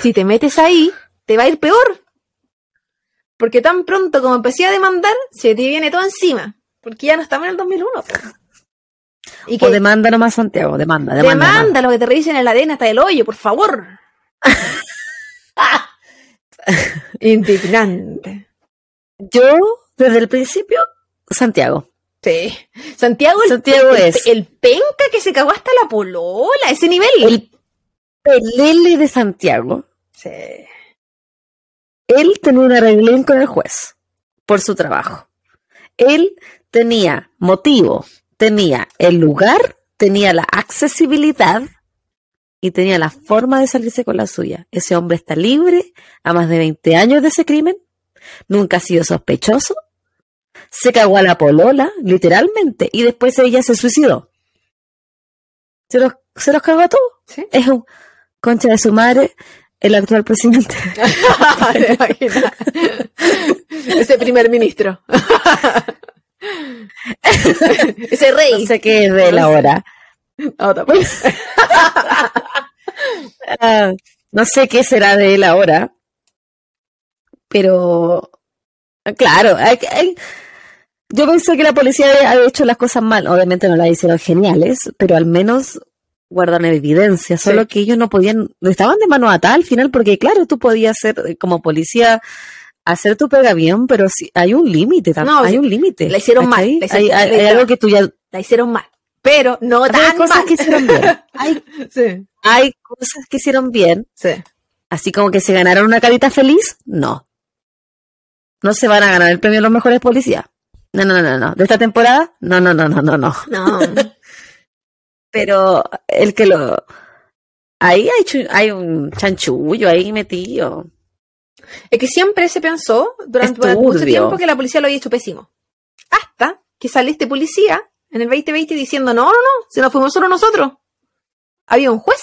si te metes ahí, te va a ir peor. Porque tan pronto como empecé a demandar, se te viene todo encima. Porque ya no estamos en el 2001. Y que, o demanda nomás Santiago, demanda, demanda. Demanda lo que te revisen el ADN hasta el hoyo, por favor. Indignante. Yo, desde el principio, Santiago. Sí. Santiago, Santiago el, es. El, penca que se cagó hasta la polola, ese nivel. El pelele de Santiago. Sí. Él tenía una reunión con el juez por su trabajo. Él tenía motivo, tenía el lugar, tenía la accesibilidad y tenía la forma de salirse con la suya. Ese hombre está libre a más de 20 años de ese crimen, nunca ha sido sospechoso, se cagó a la polola, literalmente, y después ella se suicidó. Se los, se los cagó a todos. Es un concha de su madre, el actual presidente. Ese primer ministro. Ese rey. No sé qué es de él ahora. Ah, no sé qué será de él ahora. Pero, claro, yo pensé que la policía había hecho las cosas mal. Obviamente no las hicieron geniales, pero al menos guardan evidencia. Solo que ellos no podían, estaban de mano atada al final, porque claro, tú podías ser como policía hacer tu pega bien, pero si hay un límite, no, hay un límite. La hicieron mal. hay, algo que tú ya... La hicieron mal pero no tan hay cosas que hicieron bien. Hay, hay cosas que hicieron bien. Sí. Así como que se ganaron una carita feliz, no. No se van a ganar el premio a los mejores policías. No, no, no, no. ¿De esta temporada? No, no, no, no, no, no. No. Pero el que lo... Ahí hay, hay un chanchullo ahí metido. Es que siempre se pensó durante, mucho tiempo que la policía lo había hecho pésimo. Hasta que sale este policía en el 2020 diciendo, no, no, no, si nos fuimos solo nosotros. Había un juez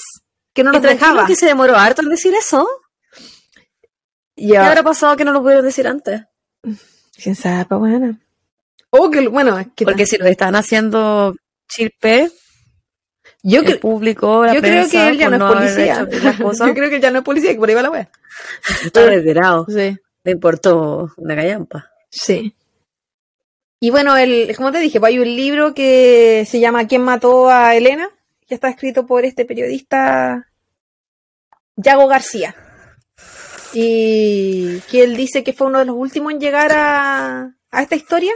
que no nos dejaba. que se demoró harto en decir eso? ¿Qué habrá pasado que no lo pudieron decir antes? Quién sabe, bueno. O que, bueno, Porque si lo están haciendo chirpe, yo el público, la yo creo que él ya no es policía. yo creo que él ya no es policía, que por ahí va la wea. Está retirado. Sí. Le importó una gallampa. Sí. Y bueno, el, como te dije, pues hay un libro que se llama ¿Quién mató a Elena? que está escrito por este periodista Yago García. Y que él dice que fue uno de los últimos en llegar a, a esta historia,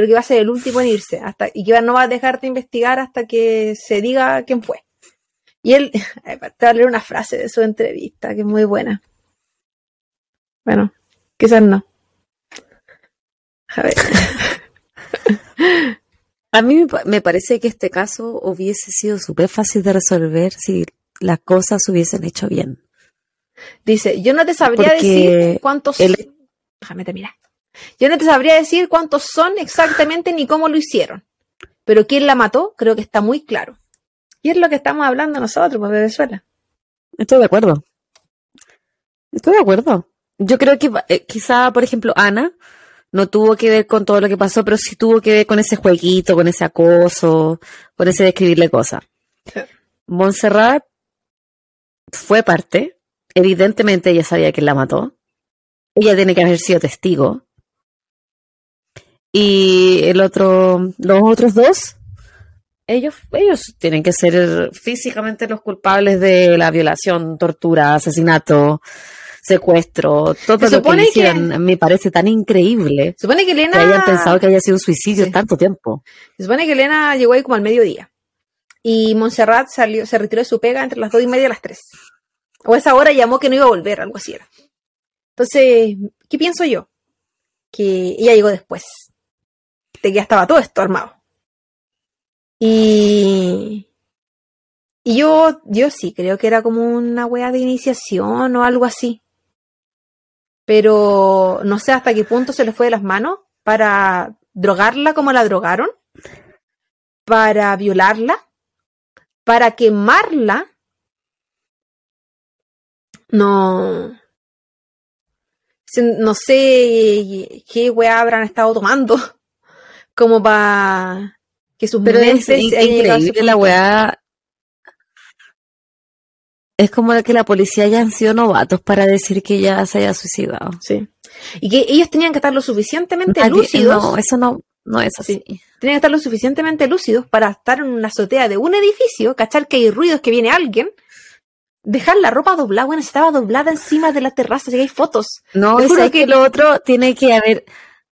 pero que va a ser el último en irse, hasta, y que no va a dejar de investigar hasta que se diga quién fue. Y él, te voy a leer una frase de su entrevista, que es muy buena. Bueno, quizás no. A ver. A mí me parece que este caso hubiese sido súper fácil de resolver si las cosas se hubiesen hecho bien. Dice, yo no te sabría decir cuántos... Déjame terminar. Yo no te sabría decir cuántos son exactamente ni cómo lo hicieron. Pero quién la mató, creo que está muy claro. Y es lo que estamos hablando nosotros, pues, Venezuela. Estoy de acuerdo. Estoy de acuerdo. Yo creo que eh, quizá, por ejemplo, Ana no tuvo que ver con todo lo que pasó, pero sí tuvo que ver con ese jueguito, con ese acoso, con ese describirle cosas. Montserrat fue parte, evidentemente ella sabía que la mató, ella tiene que haber sido testigo. Y el otro, los otros dos ellos, ellos tienen que ser físicamente los culpables de la violación, tortura, asesinato, secuestro, todo Se lo que que- hicieron. Me parece tan increíble Supone que que Elena. hayan pensado que haya sido un suicidio Sí. tanto tiempo. Se supone que Elena llegó ahí como al mediodía. Y Montserrat salió, se retiró de su pega entre las dos y media y las tres. O a esa hora llamó que no iba a volver, algo así era. Entonces, ¿qué pienso yo? Que ella llegó después. De que ya estaba todo esto armado. Y. Y yo, yo sí, creo que era como una wea de iniciación o algo así. Pero no sé hasta qué punto se le fue de las manos para drogarla como la drogaron, para violarla, para quemarla. No. No sé qué weá habrán estado tomando como para que sus Pero es increíble la weá. Es como que la policía hayan sido novatos para decir que ya se haya suicidado. Sí. Y que ellos tenían que estar lo suficientemente Nadie- lúcidos. No, eso no, no es así. Tenían que estar lo suficientemente lúcidos para estar en una azotea de un edificio, cachar que hay ruidos, que viene alguien, dejar la ropa doblada, bueno, estaba doblada encima de la terraza, si hay fotos. No, es que, que- lo otro tiene que haber,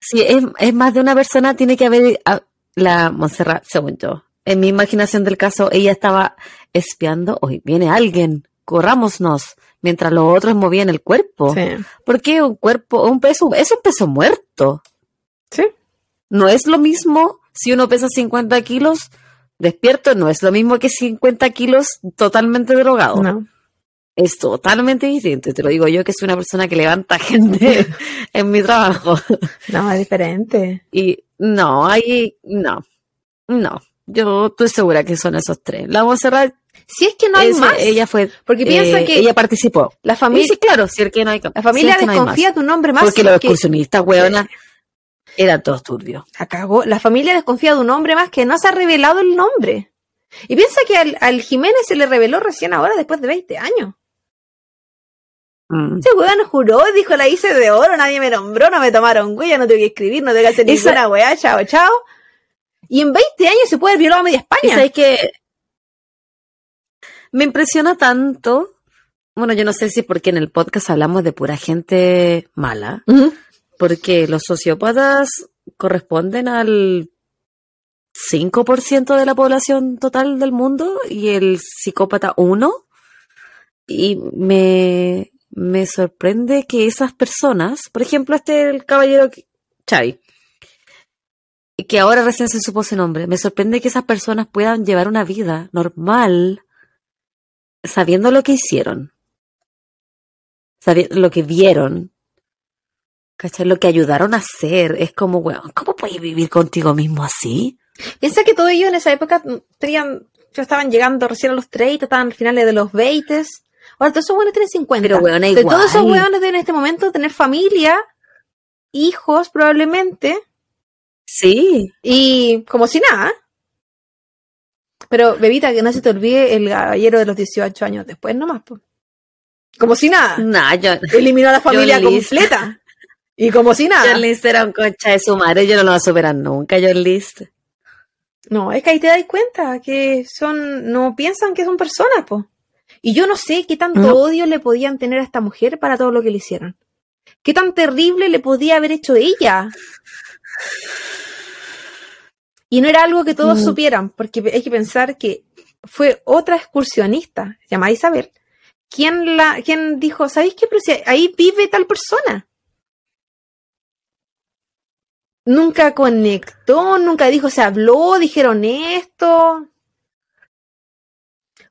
si es, es más de una persona, tiene que haber ah, la Montserrat, según yo. En mi imaginación del caso, ella estaba espiando, hoy viene alguien, corrámonos, mientras los otros movían el cuerpo. Sí. Porque un cuerpo, un peso, es un peso muerto. Sí. No es lo mismo si uno pesa 50 kilos despierto, no es lo mismo que 50 kilos totalmente drogado. No. Es totalmente distinto. Te lo digo yo que soy una persona que levanta gente en mi trabajo. No, es diferente. Y no, ahí, no, no. Yo estoy segura que son esos tres. La Monserrat, Si es que no hay más. ella fue, porque piensa eh, que ella participó. la familia, sí, claro, si es que no hay, la familia si es que no hay más. desconfía de un hombre más. Porque los que- excursionistas, weona, eran todos turbios. La cagó. La familia desconfía de un hombre más que no se ha revelado el nombre. Y piensa que al, al Jiménez se le reveló recién ahora, después de 20 años. Mm. Ese weón juró, dijo la hice de oro, nadie me nombró, no me tomaron huella, no tengo que escribir, no tengo que hacer Esa- ninguna weá, chao, chao. Y en 20 años se puede haber violado a media España. sabes que me impresiona tanto. Bueno, yo no sé si es porque en el podcast hablamos de pura gente mala, porque los sociópatas corresponden al 5% de la población total del mundo y el psicópata 1. Y me, me sorprende que esas personas, por ejemplo, este el caballero Xavi, que ahora recién se supo su nombre, me sorprende que esas personas puedan llevar una vida normal sabiendo lo que hicieron, sabiendo lo que vieron, ¿cachai? Lo que ayudaron a hacer. Es como, weón, ¿cómo puedes vivir contigo mismo así? Piensa que todos ellos en esa época mm, tenían, ya estaban llegando recién a los 30, estaban al finales de los 20. Ahora todos esos weones tienen 50. Pero, weona, De todos esos igual. deben en este momento tener familia, hijos probablemente, Sí. y como si nada. Pero, bebita, que no se te olvide el caballero de los 18 años después nomás. po. Como si nada. Nah, yo, Eliminó a la familia completa. Y como si nada. John List era un concha de su madre, yo no lo voy a superar nunca, John List. No, es que ahí te das cuenta que son, no piensan que son personas, po. Y yo no sé qué tanto No. odio le podían tener a esta mujer para todo lo que le hicieron. ¿Qué tan terrible le podía haber hecho ella? Y no era algo que todos Mm. supieran, porque hay que pensar que fue otra excursionista, llamada Isabel, quien, la, quien dijo, ¿sabéis qué? Pero si ahí vive tal persona. Nunca conectó, nunca dijo, se habló, dijeron esto.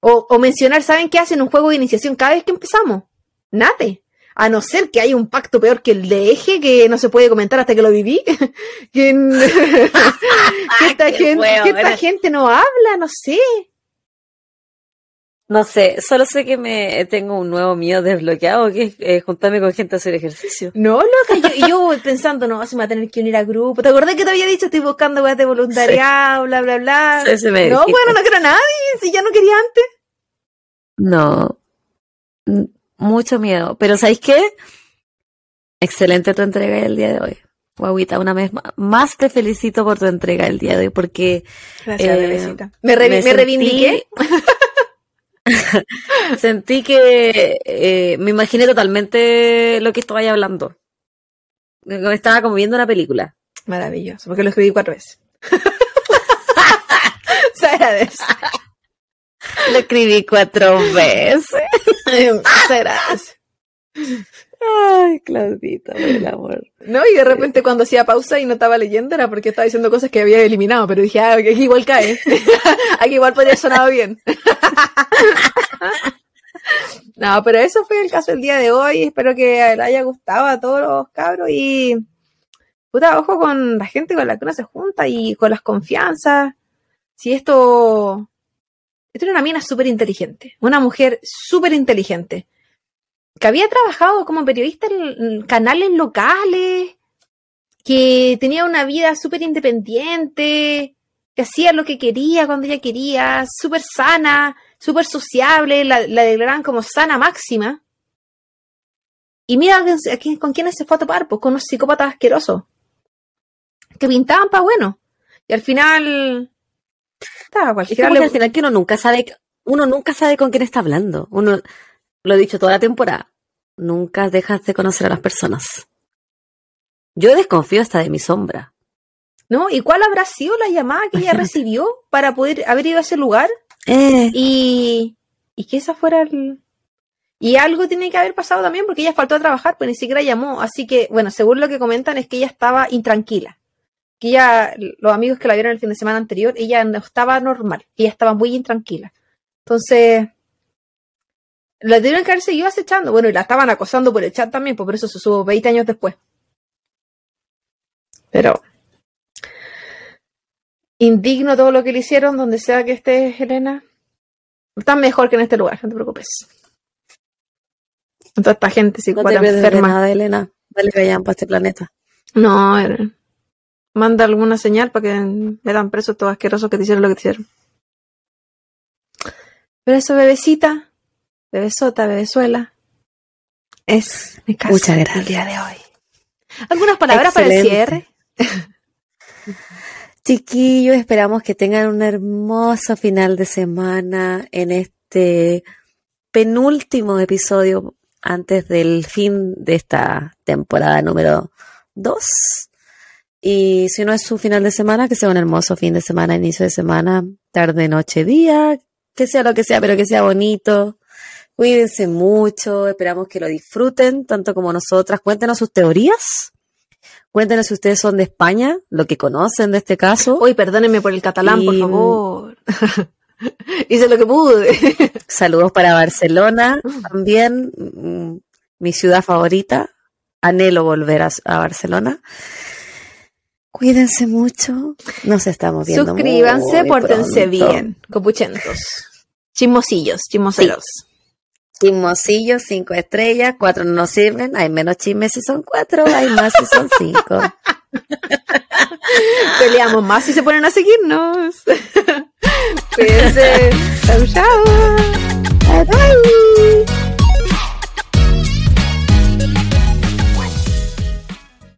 O, o mencionar, ¿saben qué hacen un juego de iniciación cada vez que empezamos? Nada. A no ser que haya un pacto peor que el de eje que no se puede comentar hasta que lo viví. que, esta, gente, que esta gente no habla, no sé. No sé, solo sé que me tengo un nuevo miedo desbloqueado, que es eh, juntarme con gente a hacer ejercicio. No, loca, yo, yo voy pensando, no, se me va a tener que unir a grupo. ¿Te acordás que te había dicho, estoy buscando weas de voluntariado, bla, bla, bla? Sí, sí me no, dijiste. bueno, no quiero a nadie, si ya no quería antes. No, mucho miedo. Pero ¿sabéis qué? Excelente tu entrega el día de hoy. Guaguita, una vez ma- más te felicito por tu entrega el día de hoy porque Gracias, Eh. ¿Me, revi- me sentí- reivindiqué? Sentí que eh, me imaginé totalmente lo que estabas hablando. Estaba como viendo una película. Maravilloso, porque lo escribí cuatro veces. Se agradece. Lo escribí cuatro veces. Se agradece. Ay, Claudita, por el amor. No, y de repente cuando hacía pausa y no estaba leyendo era porque estaba diciendo cosas que había eliminado, pero dije, ah, aquí igual cae. aquí igual podría sonado bien. no, pero eso fue el caso del día de hoy. Espero que le haya gustado a todos los cabros y puta, ojo con la gente con la que uno se junta y con las confianzas. Si esto... Esto era una mina súper inteligente, una mujer súper inteligente que había trabajado como periodista en canales locales, que tenía una vida súper independiente, que hacía lo que quería cuando ella quería, súper sana, súper sociable, la, la declaraban como sana máxima. Y mira con quiénes se fue a topar, pues con unos psicópatas asquerosos, que pintaban para bueno. Y al final... Estaba Es cualquiera como que al final que uno nunca sabe, uno nunca sabe con quién está hablando. Uno, lo he dicho toda la temporada, nunca dejas de conocer a las personas. Yo desconfío hasta de mi sombra. ¿No? ¿Y cuál habrá sido la llamada que ella recibió para poder haber ido a ese lugar? Eh, Y, y que esa fuera el... Y algo tiene que haber pasado también porque ella faltó a trabajar, pues ni siquiera llamó. Así que, bueno, según lo que comentan es que ella estaba intranquila. Que ella, los amigos que la vieron el fin de semana anterior, ella no estaba normal. Ella estaba muy intranquila. Entonces, la tuvieron que haber seguido acechando. Bueno, y la estaban acosando por el chat también, pues por eso se subo 20 años después. Pero, indigno todo lo que le hicieron, donde sea que esté Elena. Están mejor que en este lugar, no te preocupes. Toda esta gente no te pierdes de enferma. nada, Elena. Dale vayan para este planeta. No, eh, manda alguna señal para que me dan preso todos asquerosos que te hicieron lo que te hicieron. Pero eso, bebecita, bebesota, bebezuela, es mi caso Muchas gracias. día de hoy. ¿Algunas palabras para el cierre? Chiquillos, esperamos que tengan un hermoso final de semana en este penúltimo episodio antes del fin de esta temporada número 2. Y si no es su final de semana, que sea un hermoso fin de semana, inicio de semana, tarde, noche, día, que sea lo que sea, pero que sea bonito. Cuídense mucho, esperamos que lo disfruten, tanto como nosotras. Cuéntenos sus teorías. Cuéntenos si ustedes son de España, lo que conocen de este caso. Uy, perdónenme por el catalán, por Y- favor. Hice lo que pude. Saludos para Barcelona, también mm, mi ciudad favorita. Anhelo volver a, a Barcelona. Cuídense mucho. Nos estamos viendo. Suscríbanse, muy pórtense pronto. bien, copuchentos. Chismosillos, chismoseros. Chismosillo, cinco estrellas, cuatro no sirven, hay menos chismes si son cuatro, hay más si son cinco. Peleamos más si se ponen a seguirnos. Cuídense. chau, chau. Bye bye.